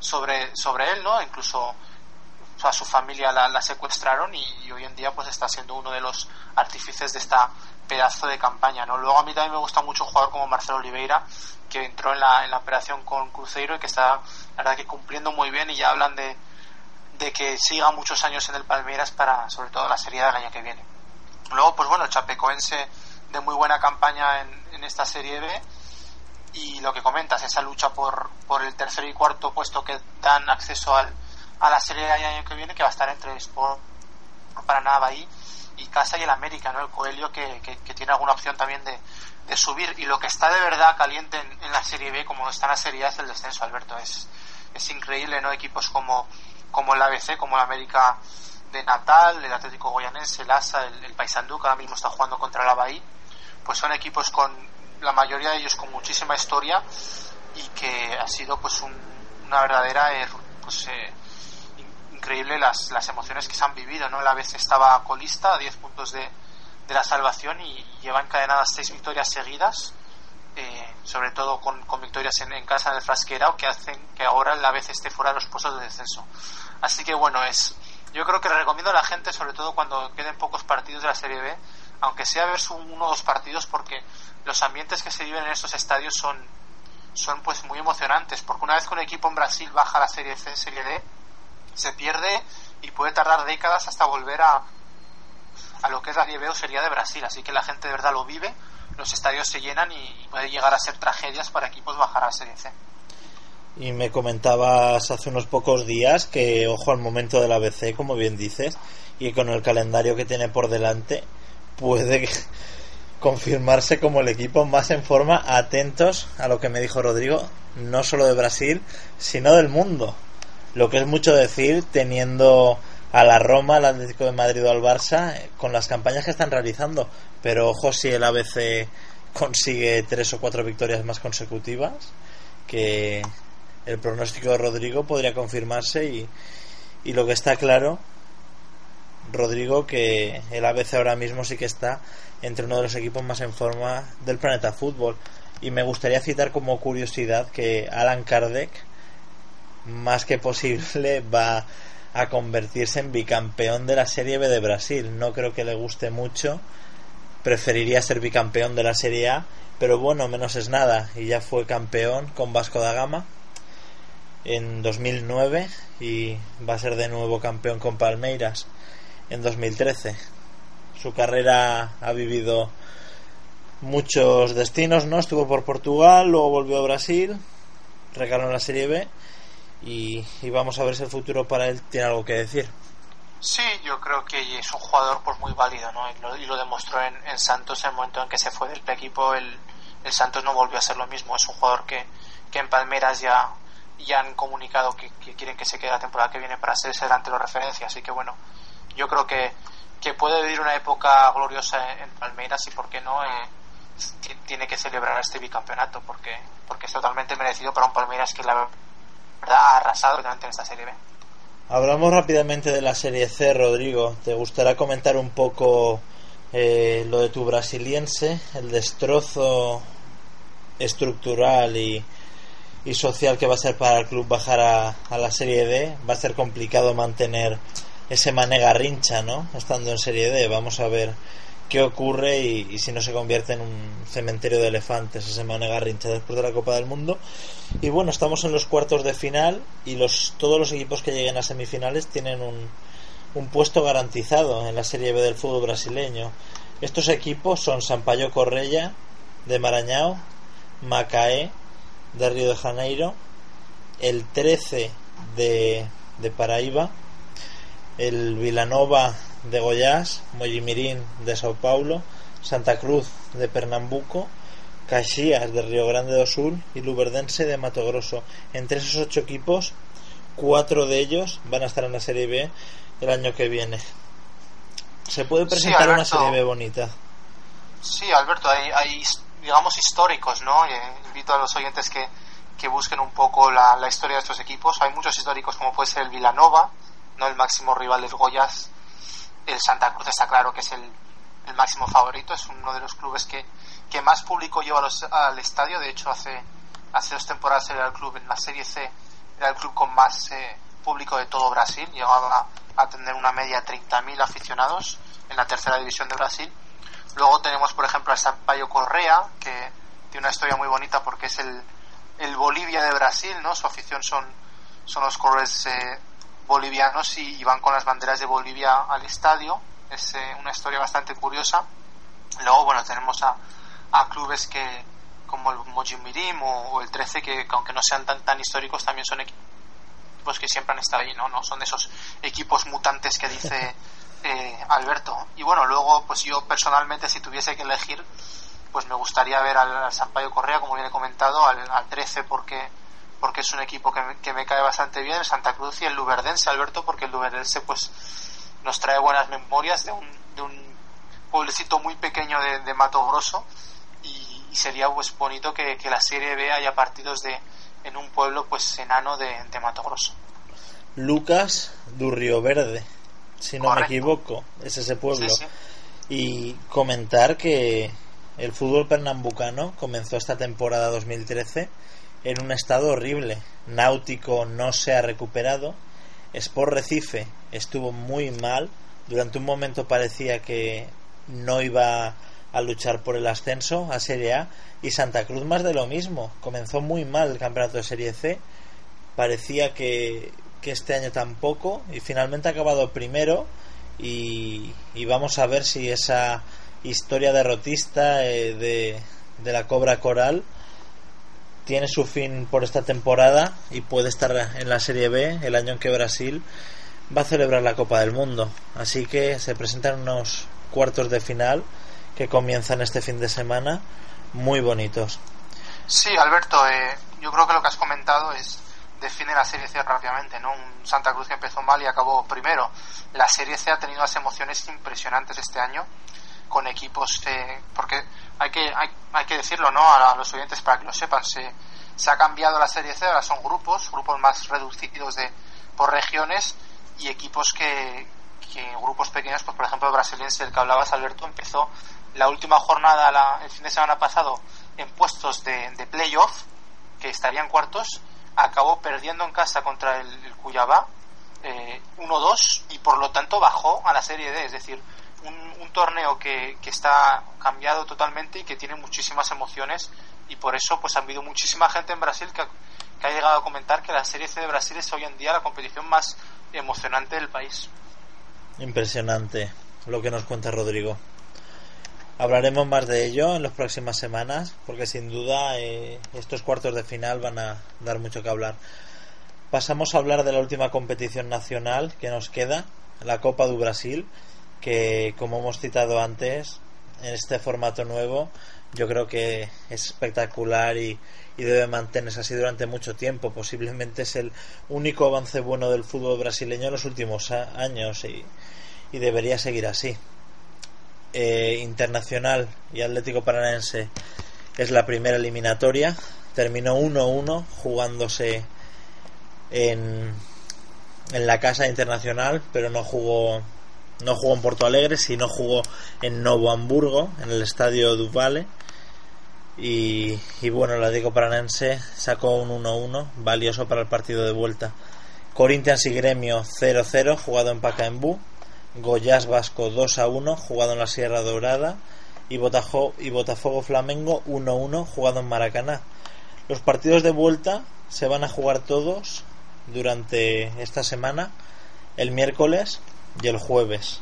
[SPEAKER 2] sobre, sobre él, ¿no? Incluso a su familia la, la secuestraron y, y, hoy en día pues está siendo uno de los artífices de esta pedazo de campaña, ¿no? Luego a mí también me gusta mucho un jugador como Marcelo Oliveira, que entró en la, en la operación con Cruzeiro y que está, la verdad que cumpliendo muy bien y ya hablan de, de que siga muchos años en el Palmeiras para, sobre todo, la serie del año que viene. Luego, pues bueno, Chapecoense de muy buena campaña en, en esta serie B y lo que comentas, esa lucha por, por el tercer y cuarto puesto que dan acceso al, a la serie del año que viene, que va a estar entre Sport, Paraná, Bahí y Casa y el América, ¿no? El Coelho que, que, que tiene alguna opción también de, de, subir. Y lo que está de verdad caliente en, la Serie B, como está en la Serie A, es el descenso, Alberto. Es, es increíble, ¿no? Equipos como, como el ABC, como el América de Natal, el Atlético Goyanense, el ASA, el, el Paysandú, que ahora mismo está jugando contra la Bahí, pues son equipos con la mayoría de ellos con muchísima historia y que ha sido pues un, una verdadera eh, pues eh, increíble las, las emociones que se han vivido no la vez estaba colista a 10 puntos de, de la salvación y lleva encadenadas seis victorias seguidas eh, sobre todo con, con victorias en, en, casa del Frasquerao que hacen que ahora la vez esté fuera de los puestos de descenso. Así que bueno es yo creo que le recomiendo a la gente sobre todo cuando queden pocos partidos de la Serie B aunque sea ver uno o dos partidos porque los ambientes que se viven en estos estadios son, son pues muy emocionantes, porque una vez que un equipo en Brasil baja a la Serie C, Serie D, se pierde y puede tardar décadas hasta volver a, a lo que es la Serie de Brasil, así que la gente de verdad lo vive, los estadios se llenan y, puede llegar a ser tragedias para equipos bajar a Serie C.
[SPEAKER 1] Y me comentabas hace unos pocos días que, ojo al momento del ABC, como bien dices, y con el calendario que tiene por delante, puede confirmarse como el equipo más en forma, atentos a lo que me dijo Rodrigo, no solo de Brasil, sino del mundo. Lo que es mucho decir teniendo a la Roma, al Atlético de Madrid o al Barça con las campañas que están realizando. Pero ojo si el ABC consigue tres o cuatro victorias más consecutivas, que el pronóstico de Rodrigo podría confirmarse y, y lo que está claro Rodrigo que el ABC ahora mismo sí que está entre uno de los equipos más en forma del planeta fútbol. Y me gustaría citar como curiosidad que Alan Kardec, más que posible, va a convertirse en bicampeón de la Serie B de Brasil. No creo que le guste mucho. Preferiría ser bicampeón de la Serie A, pero bueno, menos es nada. Y ya fue campeón con Vasco da Gama en 2009 y va a ser de nuevo campeón con Palmeiras en 2013. Su carrera ha vivido muchos destinos, ¿no? Estuvo por Portugal, luego volvió a Brasil, regaló en la Serie B y, vamos a ver si el futuro para él tiene algo que decir.
[SPEAKER 2] Sí, yo creo que es un jugador pues muy válido, ¿no? Y lo, demostró en, en, Santos en el momento en que se fue del equipo, el, el, Santos no volvió a ser lo mismo. Es un jugador que, que en Palmeras ya, ya han comunicado que, quieren que se quede la temporada que viene para ser ese delantero de referencia. Así que bueno, yo creo que, que puede vivir una época gloriosa en, Palmeiras y por qué no eh, tiene que celebrar este bicampeonato porque, porque es totalmente merecido para un Palmeiras que la ha arrasado esta Serie B.
[SPEAKER 1] Hablamos rápidamente de la Serie C, Rodrigo. ¿Te gustaría comentar un poco eh, lo de tu brasiliense, el destrozo estructural y, y, social que va a ser para el club bajar a, a, la Serie D? Va a ser complicado mantener ese manega rincha, ¿no? Estando en Serie D. Vamos a ver qué ocurre y, si no se convierte en un cementerio de elefantes ese Mane Garrincha después de la Copa del Mundo. Y bueno, estamos en los cuartos de final y los, todos los equipos que lleguen a semifinales tienen un, un puesto garantizado en la Serie B del fútbol brasileño. Estos equipos son Sampaio Correia de Marañao, Macaé de Río de Janeiro, el 13 de, de Paraíba, el Vilanova de Goiás, Mojimirim de Sao Paulo, Santa Cruz de Pernambuco, Caxias de Río Grande do Sul y Luverdense de Mato Grosso. Entre esos ocho equipos, cuatro de ellos van a estar en la Serie B el año que viene. ¿Se puede presentar una Serie B bonita?
[SPEAKER 2] Sí, Alberto, hay, hay digamos históricos, ¿no? Eh, invito a los oyentes que, que busquen un poco la, la, historia de estos equipos. Hay muchos históricos como puede ser el Villanova, ¿no? El máximo rival del Goiás el Santa Cruz está claro que es el, máximo favorito, es uno de los clubes que, que más público lleva al estadio. De hecho, hace, hace dos temporadas era el club en la Serie C, era el club con más eh, público de todo Brasil, llegaba a, tener una media de 30.000 aficionados en la tercera división de Brasil. Luego tenemos, por ejemplo, al Sampaio Correa, que tiene una historia muy bonita porque es el, el Bolivia de Brasil, ¿no? Su afición son, son los colores eh, bolivianos y, van con las banderas de Bolivia al estadio. Es eh, una historia bastante curiosa. Luego, bueno, tenemos a, a clubes que como el Mojimirim o, o, el 13 que aunque no sean tan tan históricos también son equipos que siempre han estado ahí, ¿no? no son de esos equipos mutantes que dice eh, Alberto. Y bueno, luego pues yo personalmente si tuviese que elegir pues me gustaría ver al, Sampaio Correa, como bien he comentado, al, al 13 porque porque es un equipo que me, que me cae bastante bien, Santa Cruz y el Luverdense, Alberto, porque el Luverdense pues nos trae buenas memorias de un, de un pueblecito muy pequeño de, de Mato Grosso y, sería pues bonito que, que, la Serie B haya partidos de en un pueblo pues enano de, de Mato Grosso.
[SPEAKER 1] Lucas du Río Verde, si no me equivoco, es ese pueblo. Y comentar que el fútbol pernambucano comenzó esta temporada 2013 en un estado horrible. Náutico no se ha recuperado. Sport Recife estuvo muy mal. Durante un momento parecía que no iba a luchar por el ascenso a Serie A. Y Santa Cruz más de lo mismo. Comenzó muy mal el campeonato de Serie C. Parecía que, que este año tampoco. Y finalmente ha acabado primero. Y, y vamos a ver si esa historia derrotista eh, de, de la Cobra Coral tiene su fin por esta temporada y puede estar en la Serie B el año en que Brasil va a celebrar la Copa del Mundo. Así que se presentan unos cuartos de final que comienzan este fin de semana muy bonitos.
[SPEAKER 2] Sí, Alberto, eh, yo creo que lo que has comentado es define la Serie C rápidamente, ¿no? Un Santa Cruz que empezó mal y acabó primero. La Serie C ha tenido las emociones impresionantes este año con equipos eh, porque hay que hay, hay, que decirlo no a, los oyentes para que lo sepan se, ha cambiado la serie C ahora son grupos grupos más reducidos de por regiones y equipos que, que grupos pequeños pues por ejemplo el brasiliense el que hablabas Alberto empezó la última jornada la, el fin de semana pasado en puestos de, de playoff que estarían cuartos acabó perdiendo en casa contra el, el eh, 1-2 y por lo tanto bajó a la serie D es decir un, torneo que, que, está cambiado totalmente y que tiene muchísimas emociones y por eso pues ha habido muchísima gente en Brasil que, que ha llegado a comentar que la Serie C de Brasil es hoy en día la competición más emocionante del país.
[SPEAKER 1] Impresionante lo que nos cuenta Rodrigo. Hablaremos más de ello en las próximas semanas porque sin duda eh, estos cuartos de final van a dar mucho que hablar. Pasamos a hablar de la última competición nacional que nos queda la Copa do Brasil, que como hemos citado antes, en este formato nuevo, yo creo que es espectacular y, y debe mantenerse así durante mucho tiempo. Posiblemente es el único avance bueno del fútbol brasileño en los últimos años y, y debería seguir así. Eh, Internacional y Atlético Paranaense es la primera eliminatoria. Terminó 1-1 jugándose en, en la casa internacional, pero no jugó no jugó en Porto Alegre, sino jugó en Novo Hamburgo, en el estadio Duvale. Y, y bueno, el Atlético Paranense sacó un 1-1, valioso para el partido de vuelta. Corinthians y Gremio 0-0, jugado en Pacaembu. Goyas Vasco 2-1, jugado en la Sierra Dorada. Y, Botajo, y Botafogo Flamengo 1-1, jugado en Maracaná. Los partidos de vuelta se van a jugar todos durante esta semana, el miércoles y el jueves.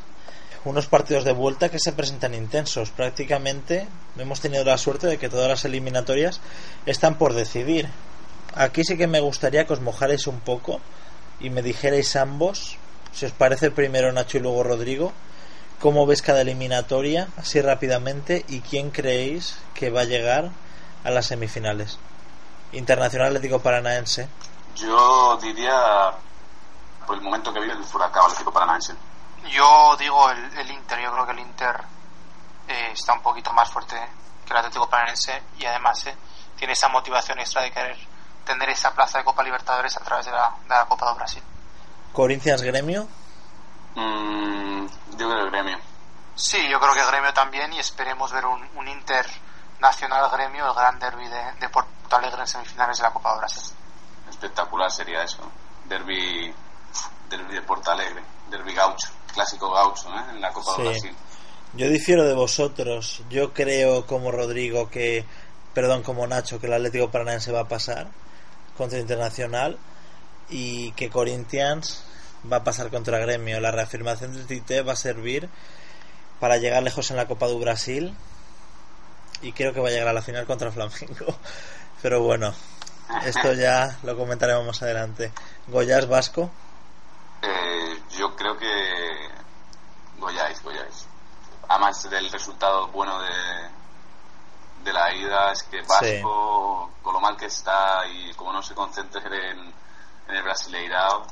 [SPEAKER 1] Unos partidos de vuelta que se presentan intensos. Prácticamente hemos tenido la suerte de que todas las eliminatorias están por decidir. Aquí sí que me gustaría que os mojarais un poco y me dijerais ambos, si os parece primero Nacho y luego Rodrigo, cómo ves cada eliminatoria así rápidamente y quién creéis que va a llegar a las semifinales. Internacional Atlético Paranaense.
[SPEAKER 3] Yo diría, por el momento que vive, el Furacán Atlético Paranaense.
[SPEAKER 2] Yo digo el, el, Inter, yo creo que el Inter eh, está un poquito más fuerte que el Atlético Paranaense y además eh, tiene esa motivación extra de querer tener esa plaza de Copa Libertadores a través de la, de la Copa de Brasil.
[SPEAKER 1] ¿Corinthians Gremio?
[SPEAKER 3] Mm, yo creo que Gremio.
[SPEAKER 2] Sí, yo creo que Gremio también y esperemos ver un, un Inter Nacional Gremio, el gran derby de, de Porto Alegre en semifinales de la Copa de Brasil.
[SPEAKER 3] Espectacular sería eso. Derby, derby de Porto Alegre, derby gaucho, clásico gaucho ¿eh? en la Copa
[SPEAKER 1] Sí.
[SPEAKER 3] de Brasil.
[SPEAKER 1] Yo difiero de vosotros. Yo creo, como Rodrigo, que. Perdón, como Nacho, que el Atlético Paranaense va a pasar contra Internacional y que Corinthians va a pasar contra Gremio. La reafirmación del Tite va a servir para llegar lejos en la Copa do Brasil y creo que va a llegar a la final contra Flamengo. Pero bueno, esto ya lo comentaremos más adelante. Goyas Vasco.
[SPEAKER 3] Eh, yo creo que Goyáis, Goyáis. Además del resultado bueno de, de la ida, es que Vasco, con lo mal que está y como no se concentre en, en el Brasileirao,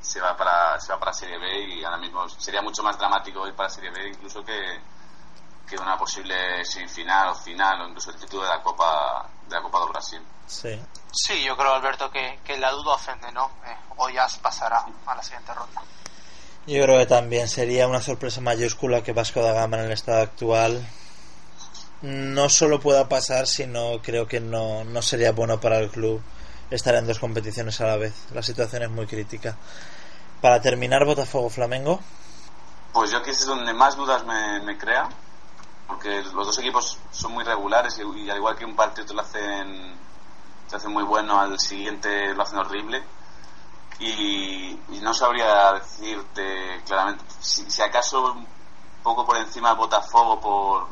[SPEAKER 3] se va para se va para Serie B y ahora mismo sería mucho más dramático ir para Serie B incluso que, que una posible semifinal o final o incluso el título de la Copa de la Copa do Brasil.
[SPEAKER 1] Sí.
[SPEAKER 2] Sí, yo creo, Alberto, que, que la duda ofende, ¿no? Eh, Goyas pasará a la siguiente ronda.
[SPEAKER 1] Yo creo que también sería una sorpresa mayúscula que Vasco da Gama en el estado actual no solo pueda pasar, sino creo que no, no sería bueno para el club estar en dos competiciones a la vez. La situación es muy crítica. Para terminar, Botafogo Flamengo.
[SPEAKER 3] Pues yo aquí es donde más dudas me, me crea, porque los dos equipos son muy regulares y, al igual que un partido te lo hacen, te hacen muy bueno, al siguiente lo hacen horrible. Y, y no sabría decirte claramente, si, si acaso un poco por encima Botafogo por,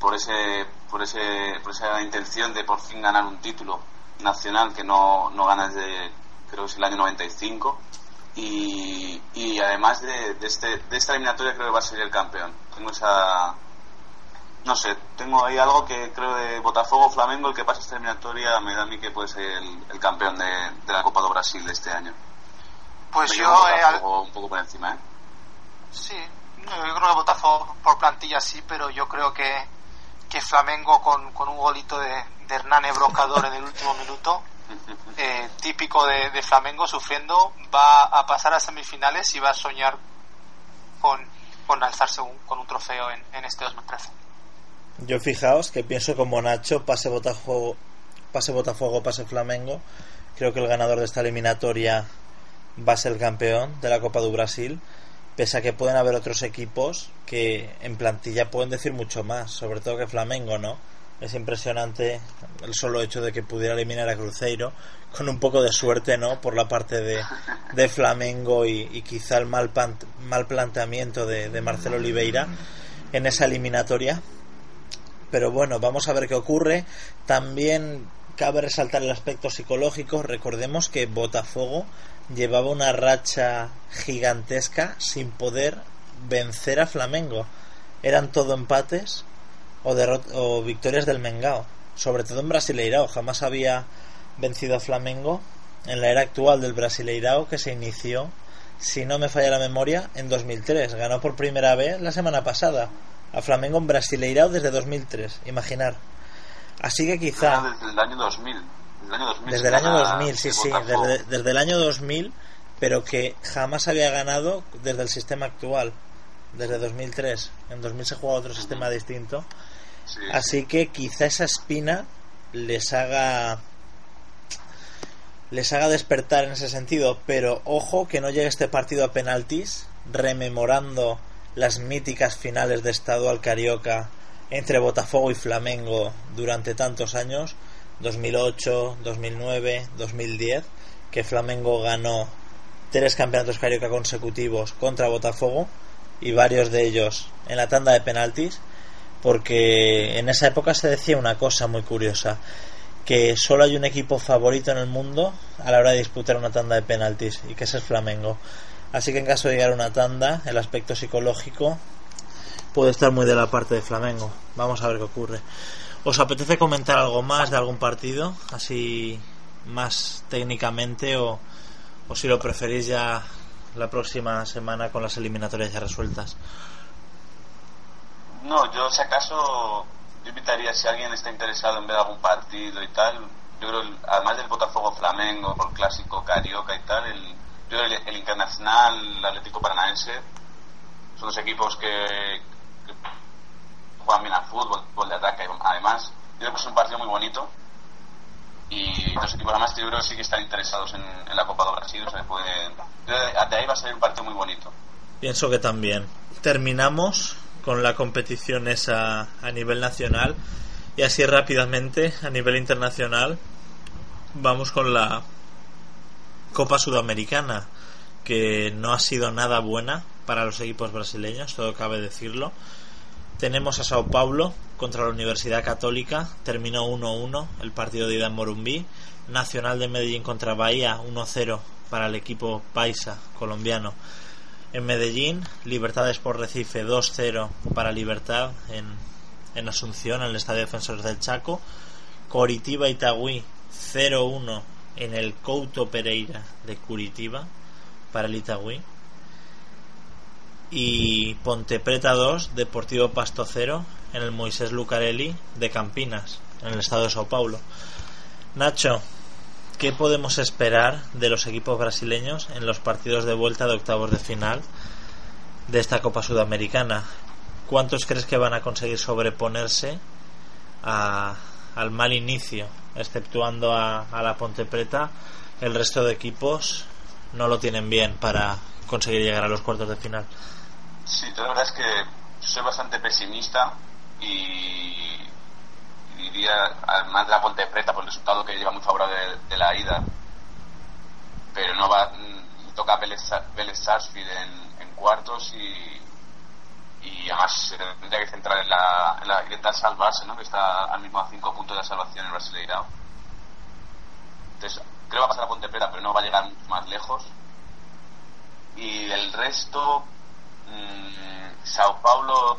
[SPEAKER 3] por ese por ese por esa intención de por fin ganar un título nacional que no, no gana desde creo que es el año 95 y, y además de, de, este, de esta eliminatoria creo que va a ser el campeón tengo esa no sé, tengo ahí algo que creo de Botafogo Flamengo el que pasa esta eliminatoria me da a mí que puede ser el, el campeón de, de, la Copa do Brasil de este año
[SPEAKER 2] pues
[SPEAKER 3] me
[SPEAKER 2] yo
[SPEAKER 3] Botafogo
[SPEAKER 2] eh,
[SPEAKER 3] un poco por encima ¿eh?
[SPEAKER 2] sí yo creo que Botafogo por plantilla sí pero yo creo que que Flamengo con, con un golito de, de Hernán Brocador en el último minuto, eh, típico de, de, Flamengo sufriendo, va a pasar a semifinales y va a soñar con, con alzarse un, con un trofeo en, en, este 2013.
[SPEAKER 1] Yo fijaos que pienso como Nacho, pase Botafogo, pase Botafogo, pase Flamengo, creo que el ganador de esta eliminatoria va a ser el campeón de la Copa do Brasil pese a que pueden haber otros equipos que en plantilla pueden decir mucho más, sobre todo que Flamengo, ¿no? Es impresionante el solo hecho de que pudiera eliminar a Cruzeiro con un poco de suerte, ¿no? Por la parte de, de Flamengo y, quizá el mal, pan, mal planteamiento de, de Marcelo Oliveira en esa eliminatoria. Pero bueno, vamos a ver qué ocurre. También cabe resaltar el aspecto psicológico. Recordemos que Botafogo llevaba una racha gigantesca sin poder vencer a Flamengo. Eran todo empates o, o victorias del Mengao, sobre todo en Brasileirao. Jamás había vencido a Flamengo en la era actual del Brasileirao que se inició, si no me falla la memoria, en 2003. Ganó por primera vez la semana pasada a Flamengo en Brasileirao desde 2003. Imaginar. Así que quizá...
[SPEAKER 3] desde el año 2000.
[SPEAKER 1] Desde el año 2000, sí, sí. Desde, desde el año 2000, pero que jamás había ganado desde el sistema actual. Desde 2003. En 2000 se jugaba otro sistema distinto. Así que quizá esa espina les haga les haga despertar en ese sentido, pero ojo que no llegue este partido a penaltis, rememorando las míticas finales de estado al Carioca entre Botafogo y Flamengo durante tantos años, 2008, 2009, 2010, que Flamengo ganó tres campeonatos Carioca consecutivos contra Botafogo y varios de ellos en la tanda de penaltis, porque en esa época se decía una cosa muy curiosa, que solo hay un equipo favorito en el mundo a la hora de disputar una tanda de penaltis y que ese es Flamengo. Así que en caso de llegar a una tanda, el aspecto psicológico puede estar muy de la parte de Flamengo. Vamos a ver qué ocurre. ¿Os apetece comentar algo más de algún partido? Así más técnicamente o, o si lo preferís ya la próxima semana con las eliminatorias ya resueltas.
[SPEAKER 3] No, yo si acaso yo invitaría si alguien está interesado en ver algún partido y tal, yo creo, además del Botafogo Flamengo, el clásico Carioca y tal, el, yo el, el Internacional, el Atlético Paranaense, son dos equipos que, juegan bien al fútbol, fútbol de ataque además. Yo creo que es un partido muy bonito y dos equipos además yo creo que sí que están interesados en, la Copa de Brasil, o sea, pueden, de ahí va a salir un partido muy bonito.
[SPEAKER 1] Pienso que también. Terminamos con la competición esa a nivel nacional y así rápidamente a nivel internacional vamos con la Copa Sudamericana que no ha sido nada buena para los equipos brasileños, todo cabe decirlo. Tenemos a Sao Paulo contra la Universidad Católica, terminó 1-1 el partido de ida en Morumbí. Nacional de Medellín contra Bahía, 1-0 para el equipo paisa colombiano. En Medellín, Libertades por Recife 2-0 para Libertad en, en Asunción, en el Estadio Defensores del Chaco. Coritiba Itagüí 0-1 en el Couto Pereira de Curitiba para el Itagüí. Y Ponte Preta 2, Deportivo Pasto 0 en el Moisés Lucarelli de Campinas, en el estado de Sao Paulo. Nacho, ¿Qué podemos esperar de los equipos brasileños en los partidos de vuelta de octavos de final de esta Copa Sudamericana? ¿Cuántos crees que van a conseguir sobreponerse al mal inicio? Exceptuando a, a la Ponte Preta, el resto de equipos no lo tienen bien para conseguir llegar a los cuartos de final.
[SPEAKER 3] Sí, la verdad es que soy bastante pesimista y diría, además de la Ponte Preta, por el resultado que lleva muy favorable de, la ida, pero no va, mm, toca Vélez, Sarsfield en, cuartos y, y además tendría que centrar en la, en la intentar salvarse, ¿no? que está al mismo a cinco puntos de salvación en Brasileirao. Entonces, creo va a pasar a Ponte Preta, pero no va a llegar más lejos. Y el resto, mmm, Sao Paulo,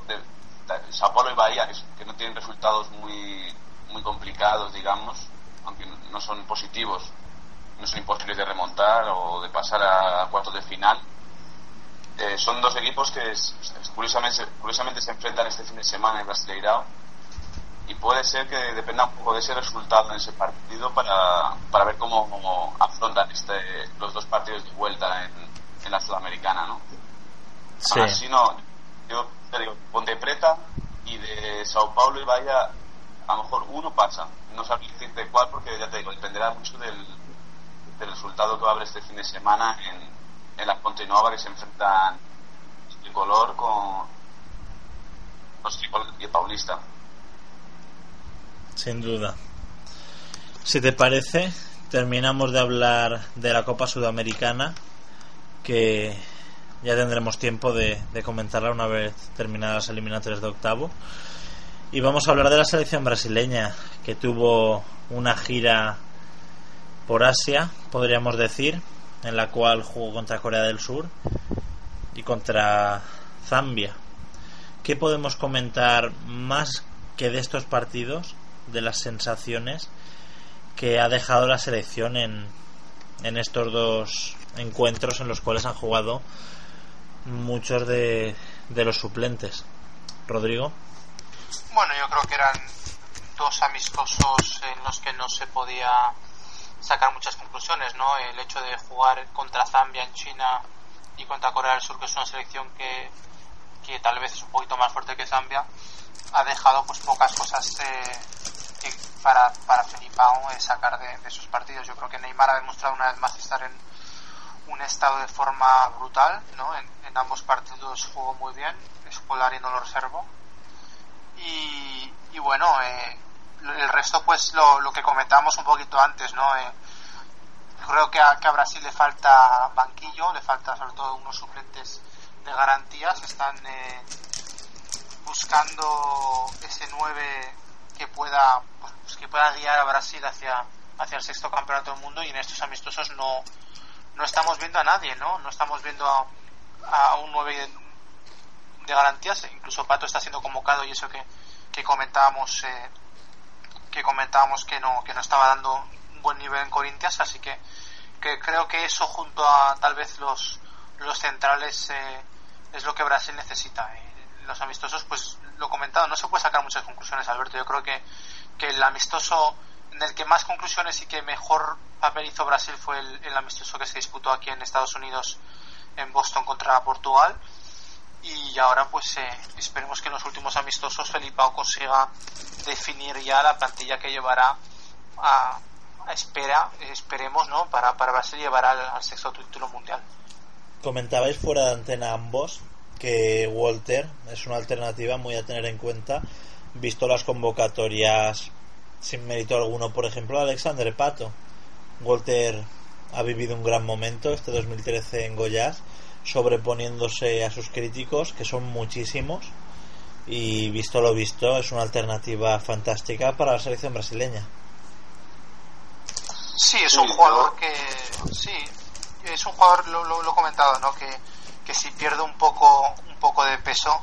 [SPEAKER 3] Sao Paulo y Bahía, que, no tienen resultados muy, muy complicados, digamos, aunque no son positivos, no son imposibles de remontar o de pasar a cuartos de final. Eh, son dos equipos que curiosamente, curiosamente se enfrentan este fin de semana en Brasileirao y puede ser que dependa un poco de ese resultado en ese partido para, para ver cómo, afrontan este, los dos partidos de vuelta en, en la Sudamericana, ¿no? Sí. Así no, yo Ponte Preta y de Sao Paulo y Bahía, a lo mejor uno pasa. No sabría decirte cuál porque ya te digo, dependerá mucho del, del resultado que va a haber este fin de semana en, en la Ponte Nova que se enfrentan tricolor con los y el Paulista.
[SPEAKER 1] Sin duda. Si te parece, terminamos de hablar de la Copa Sudamericana que ya tendremos tiempo de, comentarla una vez terminadas las eliminatorias de octavo. Y vamos a hablar de la selección brasileña, que tuvo una gira por Asia, podríamos decir, en la cual jugó contra Corea del Sur y contra Zambia. ¿Qué podemos comentar más que de estos partidos, de las sensaciones que ha dejado la selección en, en estos dos encuentros en los cuales han jugado muchos de, de los suplentes? Rodrigo.
[SPEAKER 2] Bueno, yo creo que eran dos amistosos en los que no se podía sacar muchas conclusiones, ¿no? El hecho de jugar contra Zambia en China y contra Corea del Sur, que es una selección que, que tal vez es un poquito más fuerte que Zambia, ha dejado pues pocas cosas eh, para, para Felipao eh, sacar de, de, esos partidos. Yo creo que Neymar ha demostrado una vez más estar en un estado de forma brutal, ¿no? En, en ambos partidos jugó muy bien, y no lo reservo. Y, y bueno, eh, el resto pues lo, lo, que comentábamos un poquito antes, ¿no? Eh, creo que a, que a, Brasil le falta banquillo, le falta sobre todo unos suplentes de garantías, están eh, buscando ese 9 que pueda pues, que pueda guiar a Brasil hacia hacia el sexto campeonato del mundo y en estos amistosos no no estamos viendo a nadie, ¿no? No estamos viendo a, a un 9 de garantías, incluso Pato está siendo convocado y eso que, que comentábamos eh, que comentábamos que no que no estaba dando un buen nivel en Corintias, así que, que creo que eso junto a tal vez los los centrales eh, es lo que Brasil necesita. Eh, los amistosos, pues lo comentado, no se puede sacar muchas conclusiones, Alberto. Yo creo que, que el amistoso en el que más conclusiones y que mejor papel hizo Brasil fue el, amistoso que se disputó aquí en Estados Unidos en Boston contra Portugal. Y ahora pues eh, esperemos que en los últimos amistosos Felipao consiga definir ya la plantilla que llevará a, a espera esperemos no para, para Brasil llevar al, al, sexto título mundial.
[SPEAKER 1] Comentabais fuera de antena ambos que Walter es una alternativa muy a tener en cuenta visto las convocatorias sin mérito alguno. Por ejemplo Alexander Pato Walter ha vivido un gran momento este 2013 en Goiás sobreponiéndose a sus críticos, que son muchísimos, y visto lo visto, es una alternativa fantástica para la selección brasileña.
[SPEAKER 2] Sí, es un jugador que. Sí, es un jugador, lo, lo, he comentado, ¿no? Que, que si pierde un poco, un poco de peso,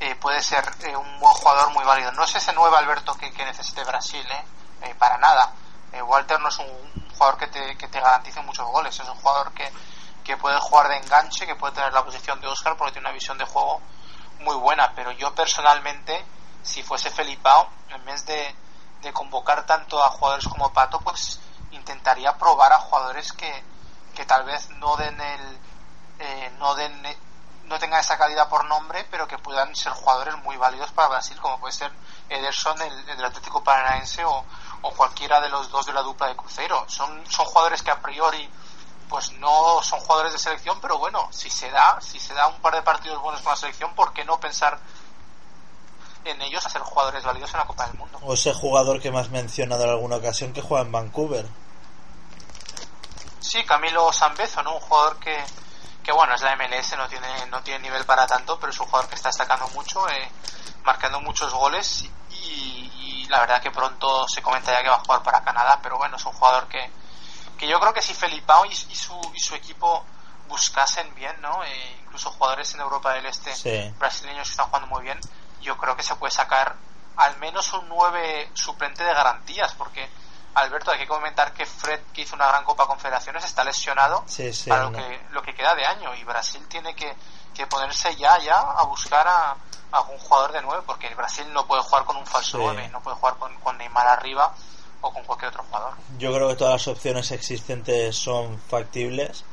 [SPEAKER 2] eh, puede ser eh, un buen jugador muy válido. No es ese nuevo Alberto que, que necesite Brasil, ¿eh? eh para nada. Eh, Walter no es un jugador que te, que te garantice muchos goles, es un jugador que, que puede jugar de enganche, que puede tener la posición de Oscar porque tiene una visión de juego muy buena, pero yo personalmente, si fuese Felipao, en vez de, de convocar tanto a jugadores como Pato, pues intentaría probar a jugadores que, que tal vez no den el eh, no den no tengan esa calidad por nombre, pero que puedan ser jugadores muy válidos para Brasil, como puede ser Ederson, el, el Atlético Paranaense, o, o, cualquiera de los dos de la dupla de Cruzeiro. Son, son jugadores que a priori pues no son jugadores de selección, pero bueno, si se da, si se da un par de partidos buenos con la selección, ¿por qué no pensar en ellos a ser jugadores válidos en la Copa del Mundo?
[SPEAKER 1] O ese jugador que me has mencionado en alguna ocasión que juega en Vancouver.
[SPEAKER 2] Sí, Camilo Sambezo, ¿no? Un jugador que, que bueno, es la MLS, no tiene, no tiene nivel para tanto, pero es un jugador que está destacando mucho, eh, marcando muchos goles y, y la verdad que pronto se comentaría que va a jugar para Canadá, pero bueno, es un jugador que, que yo creo que si Felipao y, y, su, y su equipo buscasen bien, ¿no? Eh, incluso jugadores en Europa del Este
[SPEAKER 1] sí.
[SPEAKER 2] brasileños que están jugando muy bien, yo creo que se puede sacar al menos un 9 suplente de garantías, porque Alberto, hay que comentar que Fred, que hizo una gran Copa Confederaciones, está lesionado
[SPEAKER 1] sí, sí,
[SPEAKER 2] para
[SPEAKER 1] no.
[SPEAKER 2] lo, que, lo que queda de año y Brasil tiene que, que ponerse ya, ya a buscar a, a algún jugador de 9, porque Brasil no puede jugar con un falso
[SPEAKER 1] Sí.
[SPEAKER 2] 9, no puede jugar con, con Neymar arriba o con cualquier otro jugador.
[SPEAKER 1] Yo creo que todas las opciones existentes son factibles.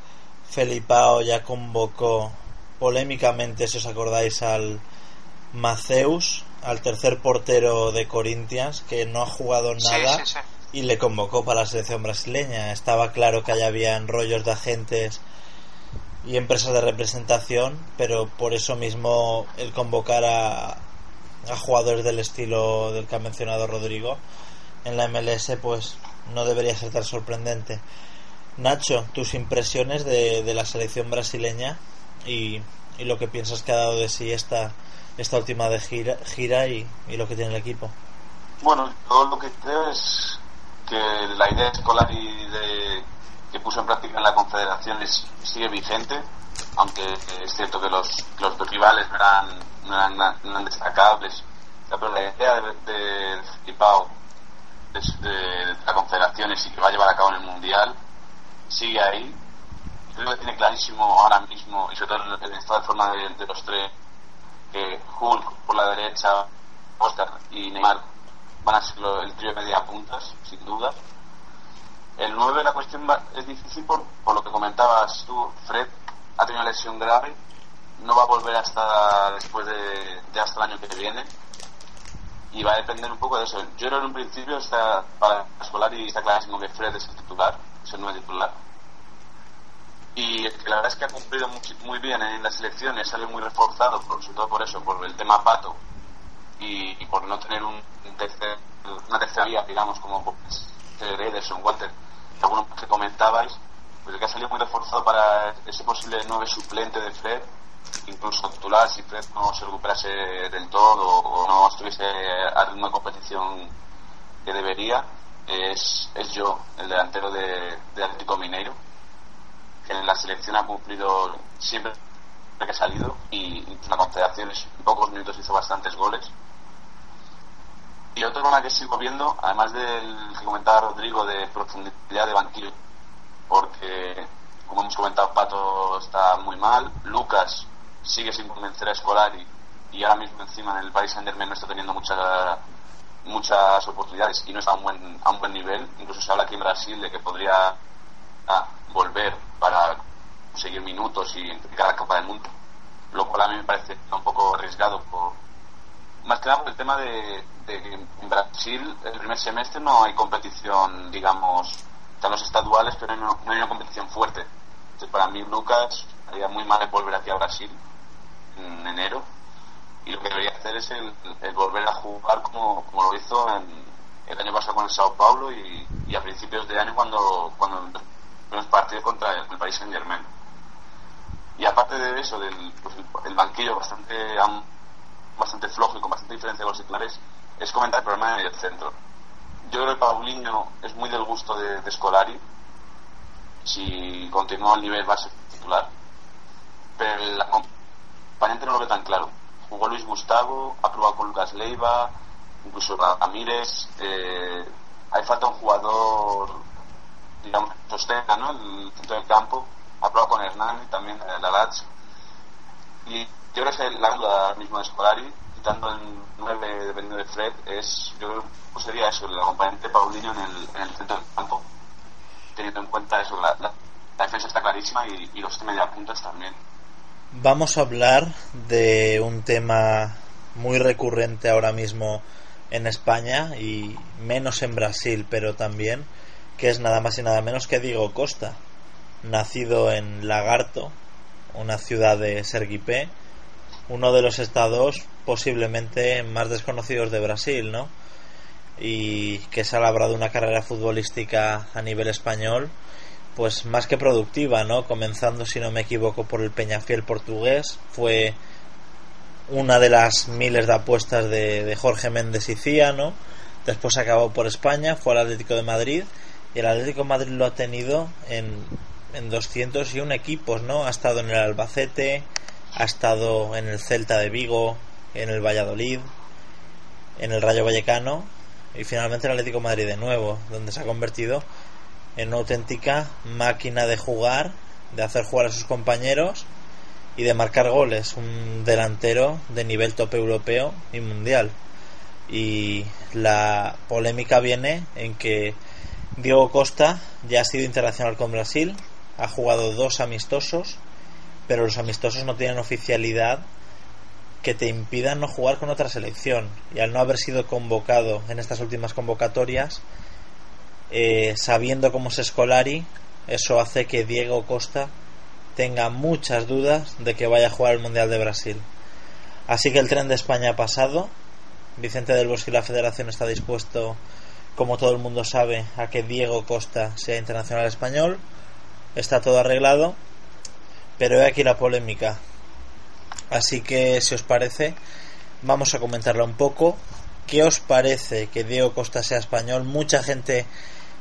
[SPEAKER 1] Felipao ya convocó polémicamente, si os acordáis, al Maceus, al tercer portero de Corinthians, que no ha jugado nada,
[SPEAKER 2] Sí, sí, sí.
[SPEAKER 1] y le convocó para la selección brasileña. Estaba claro que allá había rollos de agentes y empresas de representación, pero por eso mismo el convocar a, a jugadores del estilo del que ha mencionado Rodrigo en la MLS pues no debería ser tan sorprendente. Nacho, tus impresiones de, de la selección brasileña y y lo que piensas que ha dado de sí esta, esta última de gira, gira y, y lo que tiene el equipo.
[SPEAKER 3] Bueno, todo lo que creo es que la idea escolar y de, que puso en práctica en la Confederación sigue vigente, aunque es cierto que los, los rivales no eran, destacables. Pero la idea del de, de, de, la Confederación y que va a llevar a cabo en el Mundial sigue ahí. Creo que tiene clarísimo ahora mismo, y sobre todo en de forma de, de los tres, que Hulk por la derecha, Oscar y Neymar van a ser el trío de media puntas, sin duda. El 9 la cuestión es difícil por, por lo que comentabas tú, Fred ha tenido una lesión grave, no va a volver hasta después de, hasta el año que viene y va a depender un poco de eso. Yo creo en un principio está para escolar y está clarísimo que Fred es el titular, es el nuevo titular. Y que la verdad es que ha cumplido muy, bien en las elecciones, sale muy reforzado, por, sobre todo por eso, por el tema pato y, por no tener un, tercer, una tercera vía, digamos, como Ederson, Walter, algunos que comentabais, pues que ha salido muy reforzado para ese posible nueve suplente de Fred, incluso titular si Fred no se recuperase del todo o no estuviese a ritmo de competición que debería, es, es yo, el delantero de, Atlético Mineiro, que en la selección ha cumplido siempre que ha salido y la confederación en pocos minutos hizo bastantes goles. Y otro tema que sigo viendo, además del que comentaba Rodrigo de profundidad de banquillo, porque como hemos comentado, Pato está muy mal, Lucas sigue sin convencer a Scolari y ahora mismo encima en el país Saint Germain no está teniendo muchas muchas oportunidades y no está a un buen, a un buen nivel. Incluso se habla aquí en Brasil de que podría ah, volver para conseguir minutos y entrar a la Copa del Mundo, lo cual a mí me parece un poco arriesgado por más que nada por el tema de, de que en Brasil el primer semestre no hay competición, digamos, están los estaduales, pero no, hay una competición fuerte. Entonces, para mí, Lucas haría muy mal volver aquí a Brasil en enero y lo que debería hacer es el, volver a jugar como, lo hizo en, el año pasado con el Sao Paulo y, a principios de año cuando, cuando los partidos contra el, país Saint Germain. Y aparte de eso, del pues el, banquillo bastante bastante flojo y con bastante diferencia con los titulares, es comentar el problema en el centro. Yo creo que Paulinho es muy del gusto de, de Scolari. Si continúa al nivel va titular. Pero el acompañante no lo ve tan claro. Jugó Luis Gustavo, ha probado con Lucas Leiva, incluso Ramírez. Eh, hay falta un jugador, digamos, sostenga ¿no? el centro del campo. Ha probado con Hernán, también el Alach. Y yo creo que la duda mismo de Scolari quitando el 9 dependiendo de Fred, es, yo creo que sería eso, el acompañante Paulinho en el, en el centro del campo, teniendo en cuenta eso, la, la, la defensa está clarísima y, y los media puntas también.
[SPEAKER 1] Vamos a hablar de un tema muy recurrente ahora mismo en España y menos en Brasil, pero también, que es nada más y nada menos que Diego Costa, nacido en Lagarto, una ciudad de Sergipe, uno de los estados posiblemente más desconocidos de Brasil, ¿no? Y que se ha labrado una carrera futbolística a nivel español, pues más que productiva, ¿no? Comenzando, si no me equivoco, por el Peñafiel portugués, fue una de las miles de apuestas de, Jorge Méndez y Cía, ¿no? Después acabó por España, fue al Atlético de Madrid y el Atlético de Madrid lo ha tenido en, en 201 equipos, ¿no? Ha estado en el Albacete, ha estado en el Celta de Vigo, en el Valladolid, en el Rayo Vallecano y finalmente en el Atlético Madrid de nuevo, donde se ha convertido en una auténtica máquina de jugar, de hacer jugar a sus compañeros y de marcar goles, un delantero de nivel top europeo y mundial. Y la polémica viene en que Diego Costa ya ha sido internacional con Brasil, ha jugado dos amistosos, pero los amistosos no tienen oficialidad que te impidan no jugar con otra selección. Y al no haber sido convocado en estas últimas convocatorias, eh, sabiendo cómo es Scolari, eso hace que Diego Costa tenga muchas dudas de que vaya a jugar el Mundial de Brasil. Así que el tren de España ha pasado. Vicente del Bosque y la Federación está dispuesto, como todo el mundo sabe, a que Diego Costa sea internacional español. Está todo arreglado. Pero he aquí la polémica. Así que, si os parece, vamos a comentarla un poco. ¿Qué os parece que Diego Costa sea español? Mucha gente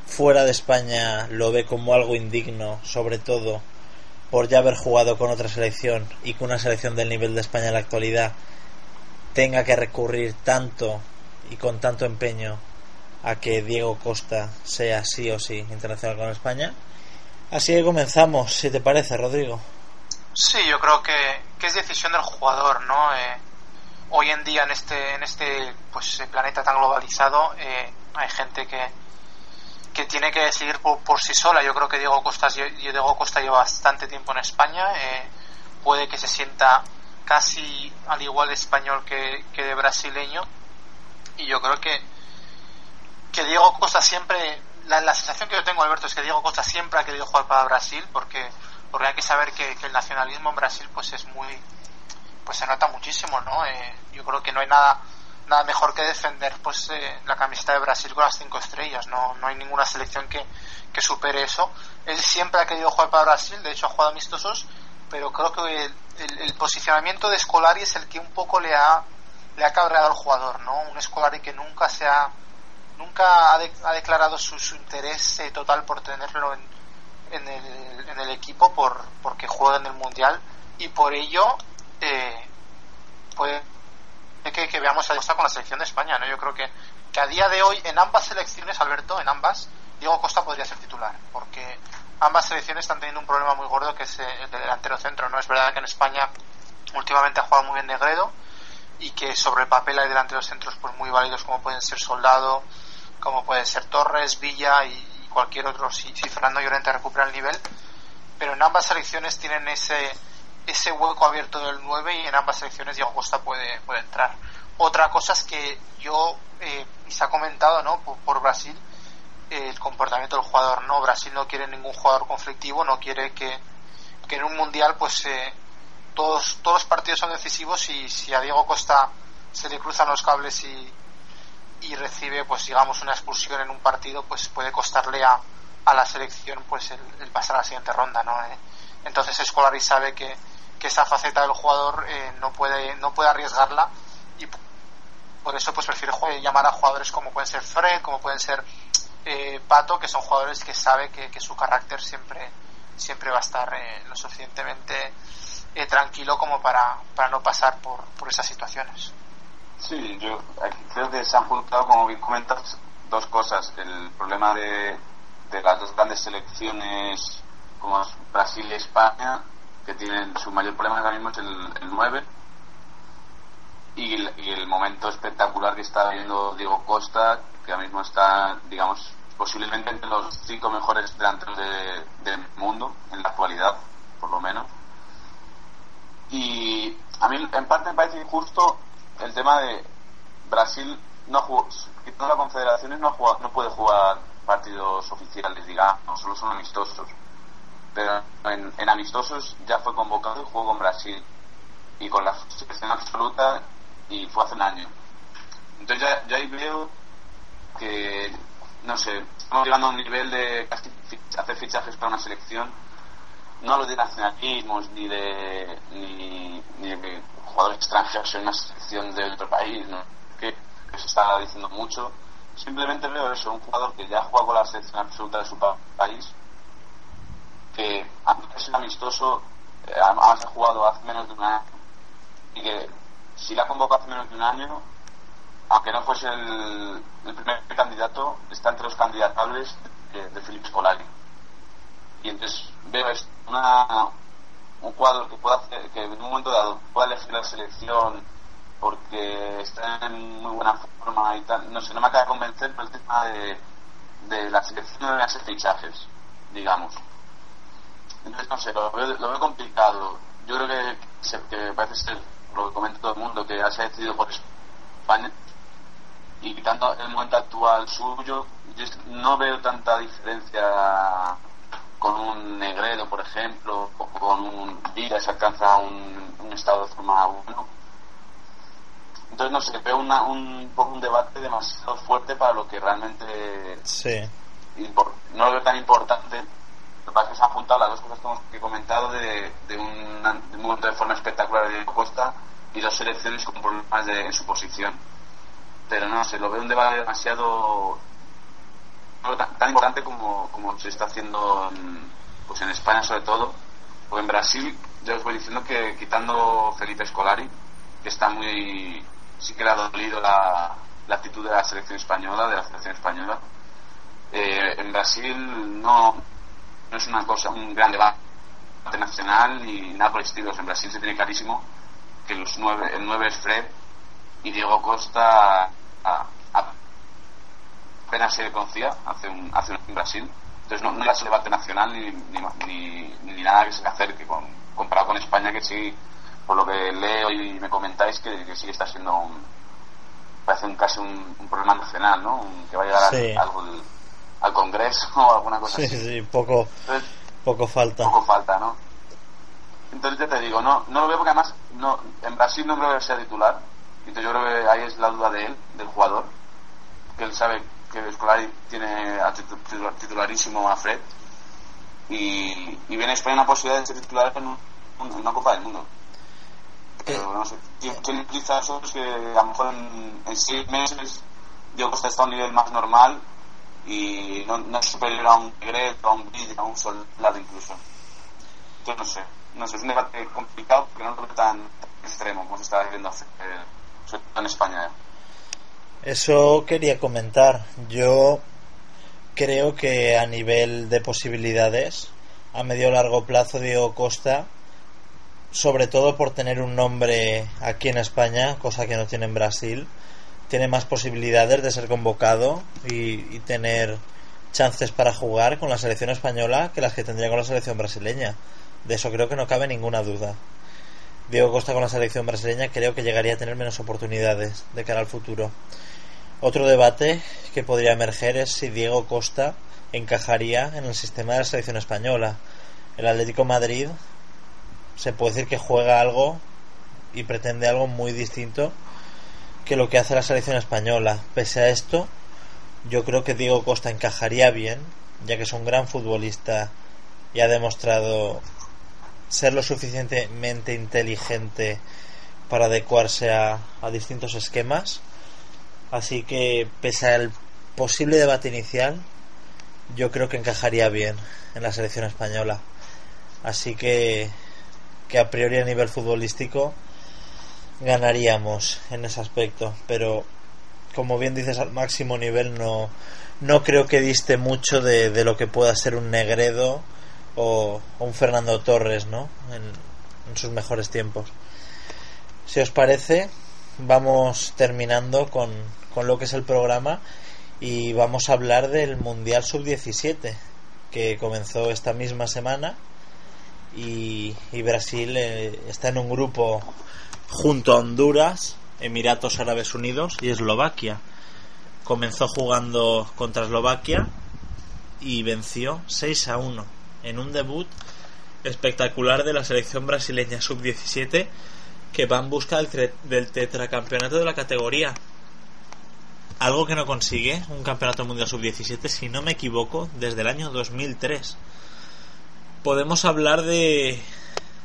[SPEAKER 1] fuera de España lo ve como algo indigno, sobre todo por ya haber jugado con otra selección y con una selección del nivel de España en la actualidad tenga que recurrir tanto y con tanto empeño a que Diego Costa sea sí o sí internacional con España. Así que comenzamos, si te parece, Rodrigo.
[SPEAKER 2] Sí, yo creo que, que es decisión del jugador, ¿no? Eh, hoy en día en este en este pues planeta tan globalizado eh, hay gente que que tiene que decidir por, por, sí sola. Yo creo que Diego Costa, Diego Costa lleva bastante tiempo en España. Eh, puede que se sienta casi al igual de español que, que, de brasileño. Y yo creo que, que Diego Costa siempre, la, la, sensación que yo tengo, Alberto, es que Diego Costa siempre ha querido jugar para Brasil porque, porque hay que saber que, que el nacionalismo en Brasil pues es muy, pues se nota muchísimo, ¿no? Eh, yo creo que no hay nada nada mejor que defender pues eh, la camiseta de Brasil con las cinco estrellas no, no hay ninguna selección que, que supere eso. Él siempre ha querido jugar para Brasil de hecho ha jugado amistosos pero creo que el, el, el posicionamiento de Scolari es el que un poco le ha le ha cabreado al jugador no un Scolari que nunca se ha nunca ha, de, ha declarado su, su interés eh, total por tenerlo en, en, el, en el equipo por porque juega en el mundial y por ello eh, pues que, que veamos a Costa con la selección de España, ¿no? Yo creo que, que a día de hoy, en ambas selecciones, Alberto, en ambas, Diego Costa podría ser titular, porque ambas selecciones están teniendo un problema muy gordo que es el de delantero centro, ¿no? Es verdad que en España últimamente ha jugado muy bien Negredo y que sobre el papel hay delanteros centros pues muy válidos como pueden ser Soldado, como pueden ser Torres, Villa y cualquier otro si, si Fernando Llorente recupera el nivel, pero en ambas selecciones tienen ese ese hueco abierto del 9 y en ambas selecciones Diego Costa puede, puede entrar. Otra cosa es que yo, eh, y se ha comentado ¿no? por, Brasil, eh, el comportamiento del jugador. No, Brasil no quiere ningún jugador conflictivo, no quiere que, que en un mundial pues eh, todos, todos los partidos son decisivos y si a Diego Costa se le cruzan los cables y, y recibe pues digamos una expulsión en un partido pues puede costarle a, a la selección pues el, pasar a la siguiente ronda no eh, entonces Escolari sabe que, que esa faceta del jugador eh, no puede no puede arriesgarla y por eso pues prefiere llamar a jugadores como pueden ser Fred como pueden ser eh, Pato que son jugadores que sabe que, que, su carácter siempre siempre va a estar eh, lo suficientemente eh, tranquilo como para, para no pasar por, por esas situaciones
[SPEAKER 3] sí yo creo que se han juntado como bien comentas dos cosas. El problema de, de las dos grandes selecciones como Brasil y España que tienen su mayor problema ahora mismo es el, el 9 y el, y el, momento espectacular que está viendo Diego Costa que ahora mismo está digamos posiblemente entre los cinco mejores delanteros de, del mundo en la actualidad por lo menos. Y a mí en parte me parece injusto el tema de Brasil no jugó quitando las confederaciones no, juega, no puede jugar partidos oficiales digamos solo son amistosos. Pero en, en, amistosos ya fue convocado y jugó con Brasil. Y con la selección absoluta y fue hace un año. Entonces ya, ya ahí veo que no sé estamos llegando a un nivel de casi hacer fichajes para una selección no hablo de nacionalismos ni de ni, ni de jugadores extranjeros en una selección de otro país ¿no? que, se está diciendo mucho simplemente veo eso un jugador que ya juega con la selección absoluta de su pa país que antes es amistoso, eh, ha jugado hace menos de un año, y que si la convocó hace menos de un año, aunque no fuese el, el primer candidato, está entre los candidatables de, de Felipe. Y entonces veo una, un cuadro que pueda hacer, que en un momento dado pueda elegir la selección porque está en muy buena forma y tal. No sé, no me acaba de convencer por el tema de, de la selección de hacer fichajes, digamos. Entonces, no sé, lo veo, lo veo complicado. Yo creo que, que parece ser lo que comenta todo el mundo, que ya se ha decidido por España y quitando el momento actual suyo, yo no veo tanta diferencia con un Negredo, por ejemplo, o con un Villa se alcanza un, un estado de forma 1. Entonces, no sé, veo una, un poco un debate demasiado fuerte para lo que realmente
[SPEAKER 1] sí.
[SPEAKER 3] no lo veo tan importante Lo que pasa es que se han juntado las dos cosas que he comentado de, de, un, de un momento de forma espectacular de Costa y dos selecciones con problemas de, en su posición. Pero no sé, lo veo un debate demasiado tan, tan importante como, como se está haciendo en, pues en España sobre todo, o en Brasil, ya os voy diciendo que quitando Felipe Scolari, que está muy, sí que le ha dolido la, la actitud de la selección española, de la selección española, eh, en Brasil no, no es una cosa, un gran debate nacional y nada por el. En Brasil se tiene clarísimo que los nueve, el 9 es Fred y Diego Costa apenas se conocía hace un, hace un en Brasil. Entonces no, no es un debate nacional ni, ni, ni, ni, nada que se le acerque con, comparado con España que sí, por lo que leo y me comentáis, que, que sí está siendo un, parece un, casi un, un problema nacional, ¿no? Un, que va a llegar
[SPEAKER 1] Sí.
[SPEAKER 3] al, al, al Congreso o alguna cosa
[SPEAKER 1] Sí,
[SPEAKER 3] así.
[SPEAKER 1] sí, poco,
[SPEAKER 3] Entonces,
[SPEAKER 1] poco falta.
[SPEAKER 3] poco falta, ¿no? Entonces ya te digo, no, no lo veo porque además no, en Brasil no creo que sea titular. Entonces yo creo que ahí es la duda de él, del jugador, que él sabe que Scolari tiene a titu- titular- titularísimo a Fred y, y viene a España una posibilidad de ser titular en, un- en una Copa del Mundo. Pero no sé, ¿quién, utiliza eso? Es que a lo mejor en, en seis meses Diego Costa está a un nivel más normal y no, no es superior a un Negredo, a un Villa, a un Soldado incluso. Yo no sé, no sé, es un debate complicado porque no lo veo tan extremo como se está viendo hacer, eh, sobre todo en España.
[SPEAKER 1] Eso quería comentar. Yo creo que a nivel de posibilidades, a medio largo plazo, Diego Costa, sobre todo por tener un nombre aquí en España, cosa que no tiene en Brasil, tiene más posibilidades de ser convocado y, y tener chances para jugar con la selección española que las que tendría con la selección brasileña. De eso creo que no cabe ninguna duda. Diego Costa con la selección brasileña creo que llegaría a tener menos oportunidades de cara al futuro. Otro debate que podría emerger es si Diego Costa encajaría en el sistema de la selección española. El Atlético Madrid se puede decir que juega algo y pretende algo muy distinto que lo que hace la selección española. Pese a esto, yo creo que Diego Costa encajaría bien, ya que es un gran futbolista y ha demostrado ser lo suficientemente inteligente para adecuarse a, a distintos esquemas. Así que, pese al posible debate inicial, yo creo que encajaría bien en la selección española. Así que, que a priori a nivel futbolístico ganaríamos en ese aspecto. Pero, como bien dices, al máximo nivel no, no creo que diste mucho de, lo que pueda ser un Negredo o, o un Fernando Torres, ¿no? En, en sus mejores tiempos. Si os parece, vamos terminando con, con lo que es el programa y vamos a hablar del Mundial Sub-17 que comenzó esta misma semana y, y Brasil eh, está en un grupo junto a Honduras, Emiratos Árabes Unidos y Eslovaquia. Comenzó jugando contra Eslovaquia y venció 6 a 1 en un debut espectacular de la selección brasileña sub-17 que va en busca del, del tetracampeonato de la categoría. Algo que no consigue un campeonato mundial sub-17, si no me equivoco, desde el año 2003. Podemos hablar de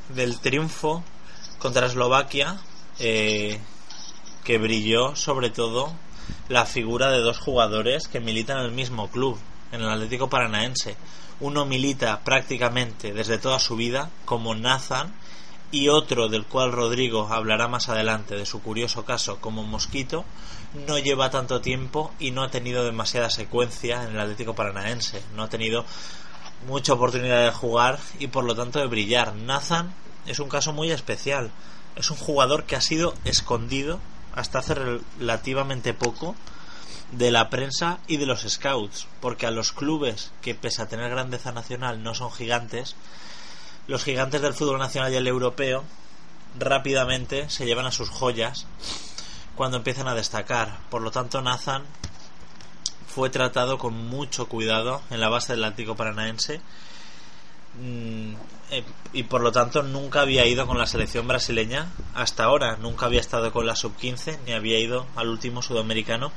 [SPEAKER 1] del triunfo contra Eslovaquia, eh, que brilló sobre todo la figura de dos jugadores que militan en el mismo club, en el Atlético Paranaense. Uno milita prácticamente desde toda su vida como Nathan y otro del cual Rodrigo hablará más adelante de su curioso caso como Mosquito no lleva tanto tiempo y no ha tenido demasiada secuencia en el Atlético Paranaense. No ha tenido mucha oportunidad de jugar y por lo tanto de brillar. Nathan es un caso muy especial. Es un jugador que ha sido escondido hasta hace relativamente poco de la prensa y de los scouts porque a los clubes que pese a tener grandeza nacional no son gigantes los gigantes del fútbol nacional y el europeo rápidamente se llevan a sus joyas cuando empiezan a destacar. Por lo tanto, Nathan fue tratado con mucho cuidado en la base del Atlético Paranaense mm, eh, y por lo tanto nunca había ido con la selección brasileña hasta ahora, nunca había estado con la sub-15 ni había ido al último sudamericano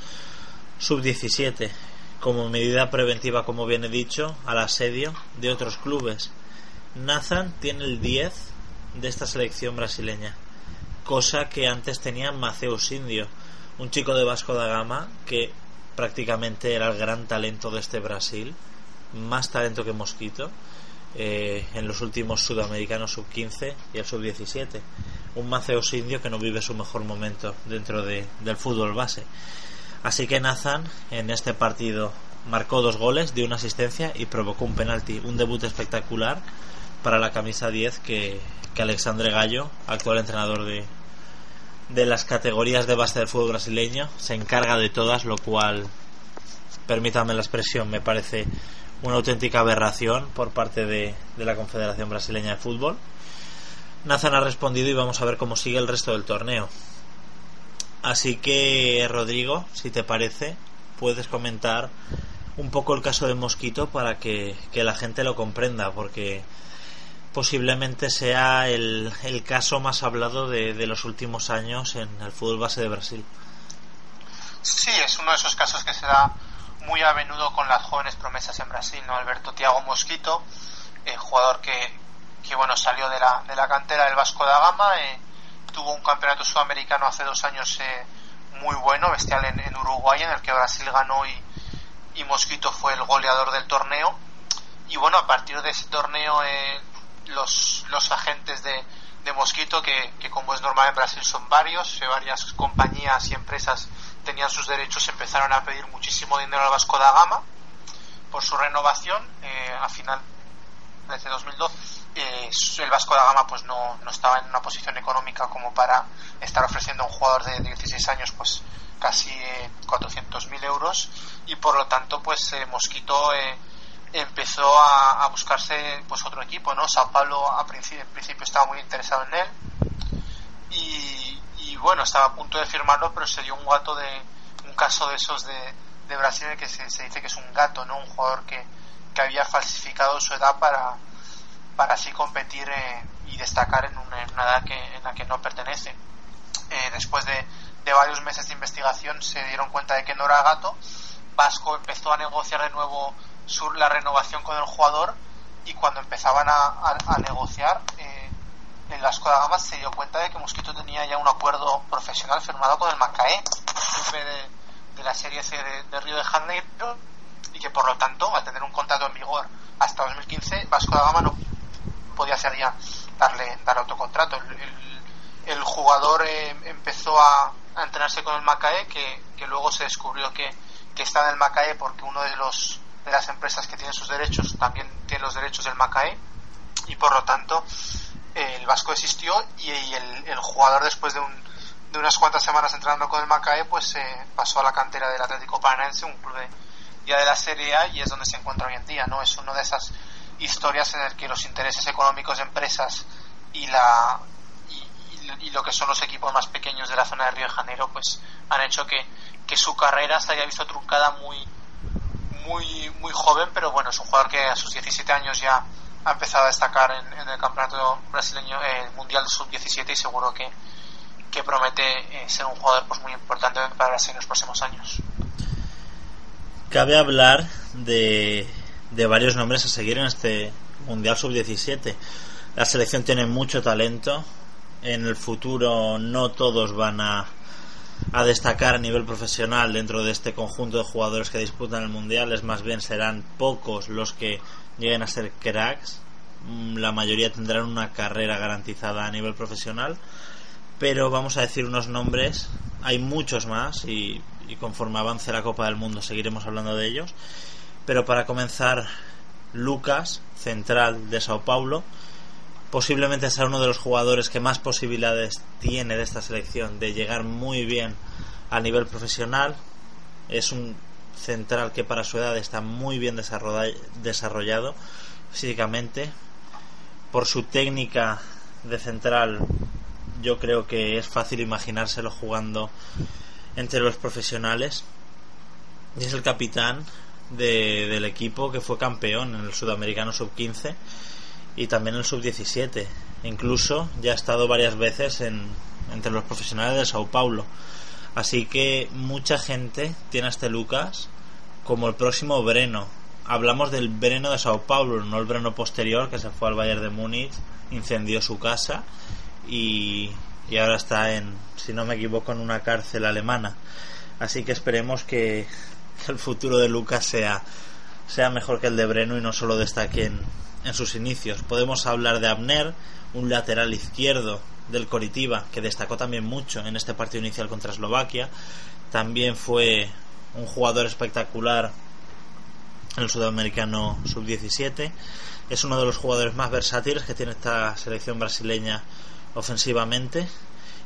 [SPEAKER 1] sub-17. como medida preventiva, como bien he dicho, al asedio de otros clubes. Nathan tiene el 10 de esta selección brasileña, cosa que antes tenía Mateus Indio, un chico de Vasco da Gama que prácticamente era el gran talento de este Brasil, más talento que Mosquito. Eh, en los últimos sudamericanos sub 15 y el sub 17 un Mateus Indio que no vive su mejor momento dentro de, del fútbol base Así que Nathan en este partido marcó dos goles, dio una asistencia y provocó un penalti. Un debut espectacular para la camisa 10 que, que Alexandre Gallo, actual entrenador de, de las categorías de base del fútbol brasileño, se encarga de todas, lo cual, permítame la expresión, me parece una auténtica aberración por parte de, de la Confederación Brasileña de Fútbol. Nathan ha respondido y vamos a ver cómo sigue el resto del torneo. Así que, Rodrigo, si te parece, puedes comentar un poco el caso de Mosquito para que, la gente lo comprenda, porque posiblemente sea el, el caso más hablado de, de, los últimos años en el fútbol base de Brasil.
[SPEAKER 2] Sí, es uno de esos casos que se da muy a menudo con las jóvenes promesas en Brasil, ¿no? Alberto Tiago Mosquito, eh, jugador que, que, bueno, salió de la, de la cantera del Vasco da Gama, eh, tuvo un campeonato sudamericano hace dos años eh, muy bueno, bestial en, en, Uruguay, en el que Brasil ganó y, y, Mosquito fue el goleador del torneo. Y bueno, a partir de ese torneo, eh, los, los agentes de, de Mosquito, que, que, como es normal en Brasil son varios, eh, varias compañías y empresas tenían sus derechos, empezaron a pedir muchísimo dinero al Vasco da Gama por su renovación eh, a final desde 2012 eh, el Vasco da Gama pues no, no, estaba en una posición económica como para estar ofreciendo a un jugador de 16 años pues casi eh, 400.000 euros. Y por lo tanto pues eh, Mosquito eh, empezó a, a, buscarse pues otro equipo no Sao Paulo a principio, en principio estaba muy interesado en él y, y, bueno estaba a punto de firmarlo pero se dio un gato de un caso de esos de, de Brasil que se, se, dice que es un gato no un jugador que, que había falsificado su edad para para así competir eh, y destacar en una, en una, edad que, en la que no pertenece. Eh, después de, de, varios meses de investigación se dieron cuenta de que no era gato. Vasco empezó a negociar de nuevo su, la renovación con el jugador y cuando empezaban a, a, a negociar eh, Vasco da Gama se dio cuenta de que Mosquito tenía ya un acuerdo profesional firmado con el Macaé, de, de, la Serie C de, de Río de Janeiro y que por lo tanto al tener un contrato en vigor hasta 2015 Vasco da Gama no podía ser ya darle dar autocontrato. El, el, el jugador eh, empezó a, a, entrenarse con el Macaé, que, que luego se descubrió que, que, está en el Macaé porque uno de los de las empresas que tienen sus derechos también tiene los derechos del Macaé y por lo tanto el Vasco existió y, el, jugador después de, un, de unas cuantas semanas entrenando con el Macaé pues eh, pasó a la cantera del Atlético Paranaense, un club de, ya de la Serie A y es donde se encuentra hoy en día, ¿no? Es uno de esas historias en el que los intereses económicos de empresas y la lo que son los equipos más pequeños de la zona de Río de Janeiro pues han hecho que, que su carrera se haya visto truncada muy muy muy joven pero bueno es un jugador que a sus 17 años ya ha empezado a destacar en, el campeonato brasileño el mundial sub 17 y seguro que, que promete eh, ser un jugador pues muy importante para Brasil en los próximos años
[SPEAKER 1] cabe hablar de de varios nombres a seguir en este Mundial Sub-17. La selección tiene mucho talento. En el futuro no todos van a, a destacar a nivel profesional dentro de este conjunto de jugadores que disputan el Mundial. Es más bien serán pocos los que lleguen a ser cracks. La mayoría tendrán una carrera garantizada a nivel profesional. Pero vamos a decir unos nombres. Hay muchos más y, y conforme avance la Copa del Mundo seguiremos hablando de ellos pero para comenzar, Lucas, central de Sao Paulo, posiblemente sea uno de los jugadores que más posibilidades tiene de esta selección de llegar muy bien a nivel profesional. Es un central que para su edad está muy bien desarrollado físicamente. Por su técnica de central, yo creo que es fácil imaginárselo jugando entre los profesionales. Y es el capitán de, del equipo que fue campeón en el sudamericano sub 15 y también el sub 17 incluso ya ha estado varias veces en, entre los profesionales de Sao Paulo así que mucha gente tiene a este Lucas como el próximo Breno. Hablamos del Breno de Sao Paulo, no el Breno posterior que se fue al Bayern de Múnich, incendió su casa y, y ahora está en, si no me equivoco, en una cárcel alemana. Así que esperemos que el futuro de Lucas sea, sea mejor que el de Breno y no solo destaque en, en sus inicios. Podemos hablar de Abner, un lateral izquierdo del Coritiba que destacó también mucho en este partido inicial contra Eslovaquia. También fue un jugador espectacular en el sudamericano sub-17. Es uno de los jugadores más versátiles que tiene esta selección brasileña ofensivamente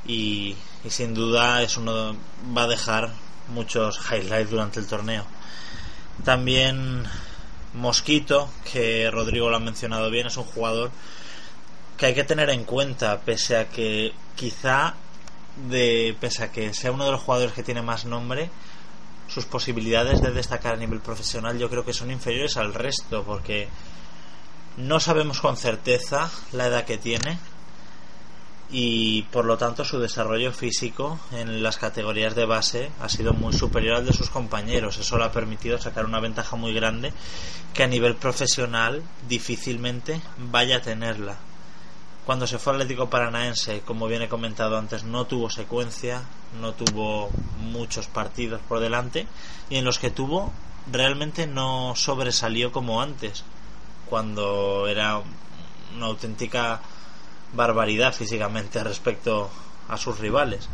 [SPEAKER 1] y, y sin duda es uno va a dejar muchos highlights durante el torneo. También Mosquito, que Rodrigo lo ha mencionado bien, es un jugador que hay que tener en cuenta, pese a que quizá de pese a que sea uno de los jugadores que tiene más nombre, sus posibilidades de destacar a nivel profesional yo creo que son inferiores al resto, porque no sabemos con certeza la edad que tiene y por lo tanto su desarrollo físico en las categorías de base ha sido muy superior al de sus compañeros. Eso le ha permitido sacar una ventaja muy grande que a nivel profesional difícilmente vaya a tenerla. Cuando se fue al Atlético Paranaense, como bien he comentado antes, no tuvo secuencia, no tuvo muchos partidos por delante y en los que tuvo realmente no sobresalió como antes, cuando era una auténtica barbaridad físicamente respecto a sus rivales.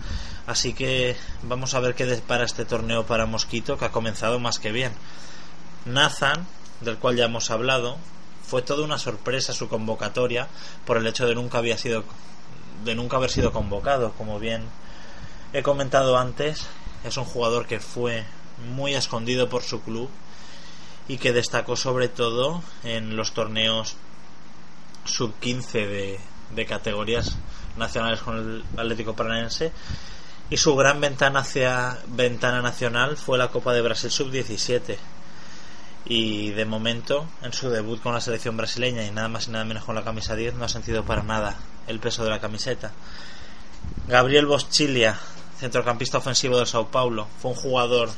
[SPEAKER 1] Así que vamos a ver qué depara este torneo para Mosquito, que ha comenzado más que bien. Nathan, del cual ya hemos hablado, fue toda una sorpresa su convocatoria por el hecho de nunca había sido de nunca haber sido convocado, como bien he comentado antes, es un jugador que fue muy escondido por su club y que destacó sobre todo en los torneos sub 15 de, de categorías nacionales con el Atlético Paranaense. Y su gran ventana hacia ventana nacional fue la Copa de Brasil sub-17 y de momento en su debut con la selección brasileña y nada más y nada menos con la camisa 10 no ha sentido para nada el peso de la camiseta. Gabriel Boschilia centrocampista ofensivo de Sao Paulo fue un jugador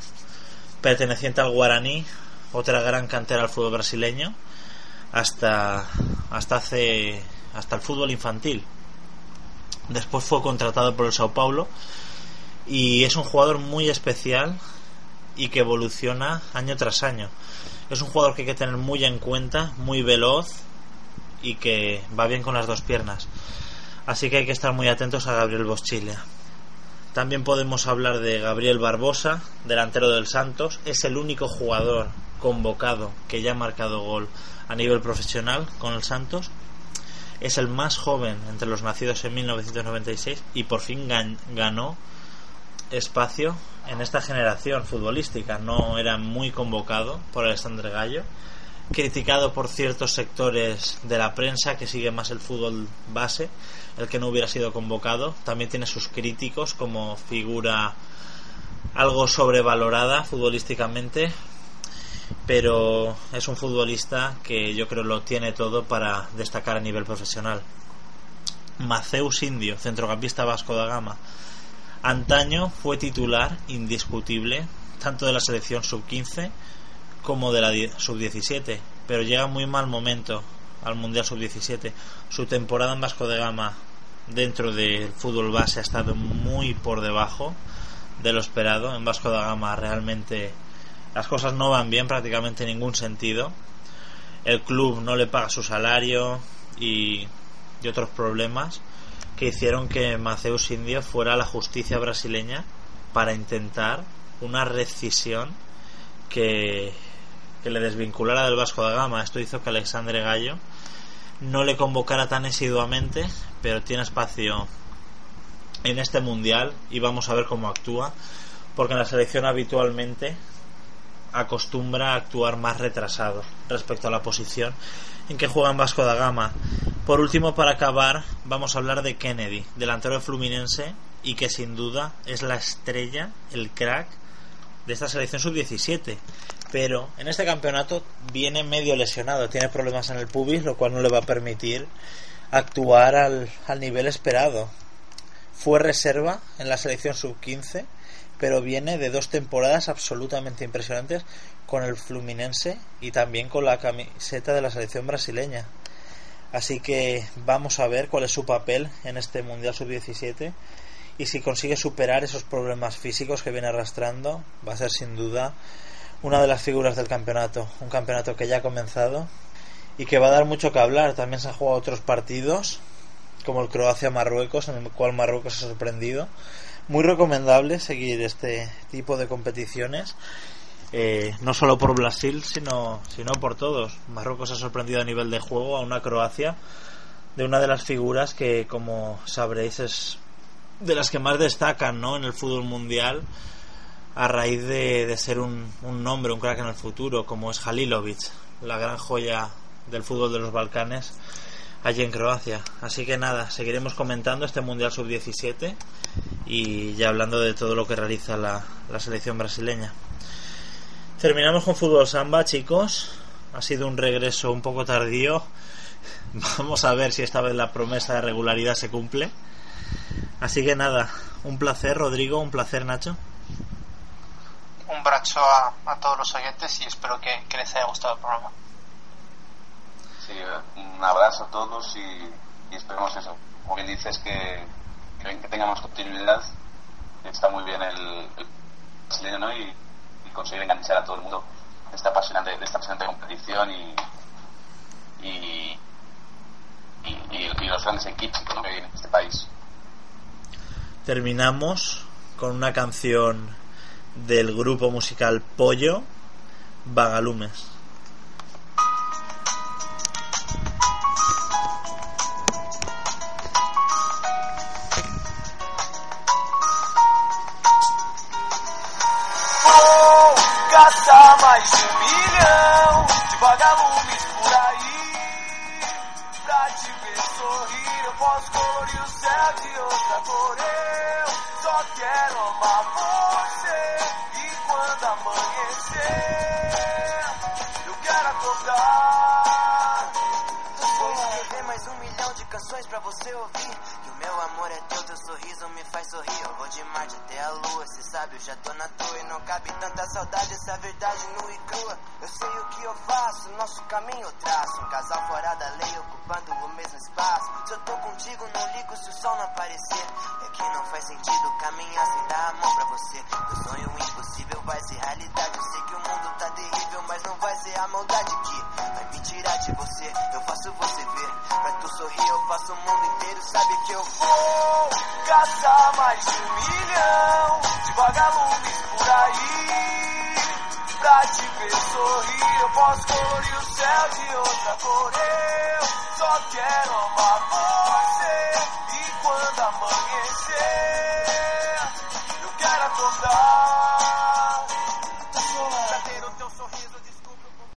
[SPEAKER 1] perteneciente al Guaraní otra gran cantera al fútbol brasileño hasta hasta hace hasta el fútbol infantil. Después fue contratado por el Sao Paulo y es un jugador muy especial y que evoluciona año tras año. Es un jugador que hay que tener muy en cuenta, muy veloz y que va bien con las dos piernas. Así que hay que estar muy atentos a Gabriel Boschilla. También podemos hablar de Gabriel Barbosa, delantero del Santos. Es el único jugador convocado que ya ha marcado gol a nivel profesional con el Santos es el más joven entre los nacidos en 1996 y por fin ganó espacio en esta generación futbolística. No era muy convocado por Alexandre Gallo, criticado por ciertos sectores de la prensa que sigue más el fútbol base, el que no hubiera sido convocado. También tiene sus críticos como figura algo sobrevalorada futbolísticamente, pero es un futbolista que yo creo lo tiene todo para destacar a nivel profesional. Maceus Indio, centrocampista vasco de gama. Antaño fue titular indiscutible tanto de la selección sub-15 como de la sub-17, pero llega muy mal momento al Mundial sub-17. Su temporada en Vasco de Gama dentro del fútbol base ha estado muy por debajo de lo esperado. En Vasco de Gama realmente las cosas no van bien prácticamente en ningún sentido. El club no le paga su salario y, otros problemas que hicieron que Maceus Indio fuera a la justicia brasileña para intentar una rescisión que, que le desvinculara del Vasco de Gama. Esto hizo que Alexandre Gallo no le convocara tan asiduamente, pero tiene espacio en este mundial y vamos a ver cómo actúa, porque en la selección habitualmente acostumbra a actuar más retrasado respecto a la posición en que juega en Vasco da Gama. Por último, para acabar, vamos a hablar de Kennedy, delantero de Fluminense y que sin duda es la estrella, el crack de esta selección sub-17. Pero en este campeonato viene medio lesionado, tiene problemas en el pubis, lo cual no le va a permitir actuar al, al nivel esperado. Fue reserva en la selección sub-15 pero viene de dos temporadas absolutamente impresionantes con el Fluminense y también con la camiseta de la selección brasileña. Así que vamos a ver cuál es su papel en este Mundial Sub-17 y si consigue superar esos problemas físicos que viene arrastrando, va a ser sin duda una de las figuras del campeonato. Un campeonato que ya ha comenzado y que va a dar mucho que hablar. También se han jugado otros partidos, como el Croacia-Marruecos, en el cual Marruecos ha sorprendido. Muy recomendable seguir este tipo de competiciones eh, no solo por Brasil, sino, sino por todos. Marruecos ha sorprendido a nivel de juego a una Croacia de una de las figuras que, como sabréis, es de las que más destacan ¿no? en el fútbol mundial a raíz de, de ser un, un, nombre, un crack en el futuro, como es Halilovic, la gran joya del fútbol de los Balcanes allí en Croacia. Así que nada, seguiremos comentando este Mundial Sub-17 y ya hablando de todo lo que realiza la, la selección brasileña. Terminamos con fútbol samba, chicos. Ha sido un regreso un poco tardío. Vamos a ver si esta vez la promesa de regularidad se cumple. Así que nada, un placer, Rodrigo, un placer, Nacho.
[SPEAKER 2] Un abrazo a, a todos los oyentes y espero que, que, les haya gustado el programa.
[SPEAKER 3] Sí, un abrazo a todos y, esperemos eso. Como bien dices, que, que, tengamos continuidad. Está muy bien el, ¿no? Y, conseguir enganchar a todo el mundo de esta apasionante, de esta apasionante competición y, y, y, los grandes equipos que hay en este país.
[SPEAKER 1] Terminamos con una canción del grupo musical Pollo, Vagalumes.
[SPEAKER 4] Mais de um milhão de vagalumes por aí. Pra te ver sorrir, eu posso colorir o céu de outra cor. Eu só quero amar você. E quando amanhecer, eu quero acordar.
[SPEAKER 5] Vou escrever mais um milhão de canções pra você ouvir. Meu amor é teu, teu sorriso me faz sorrir. Eu vou de Marte até a lua, cê sabe, eu já tô na toa. E não cabe tanta saudade, essa verdade nua e crua. Eu sei o que eu faço, nosso caminho eu traço. Um casal fora da lei, ocupando o mesmo espaço. Se eu tô contigo, não ligo se o sol não aparecer. É que não faz sentido caminhar sem dar a mão pra você. Meu sonho impossível vai ser realidade. Eu sei que o mundo tá terrível, mas não vai ser a maldade que vai me tirar de você. Eu faço você ver, pra tu sorrir, eu faço o mundo inteiro. Sabe que eu
[SPEAKER 4] vou caçar mais de um milhão de vagalumes por aí. Pra te ver sorrir, eu posso colorir o céu de outra cor. Eu só quero amar você. E quando amanhecer, eu quero acordar.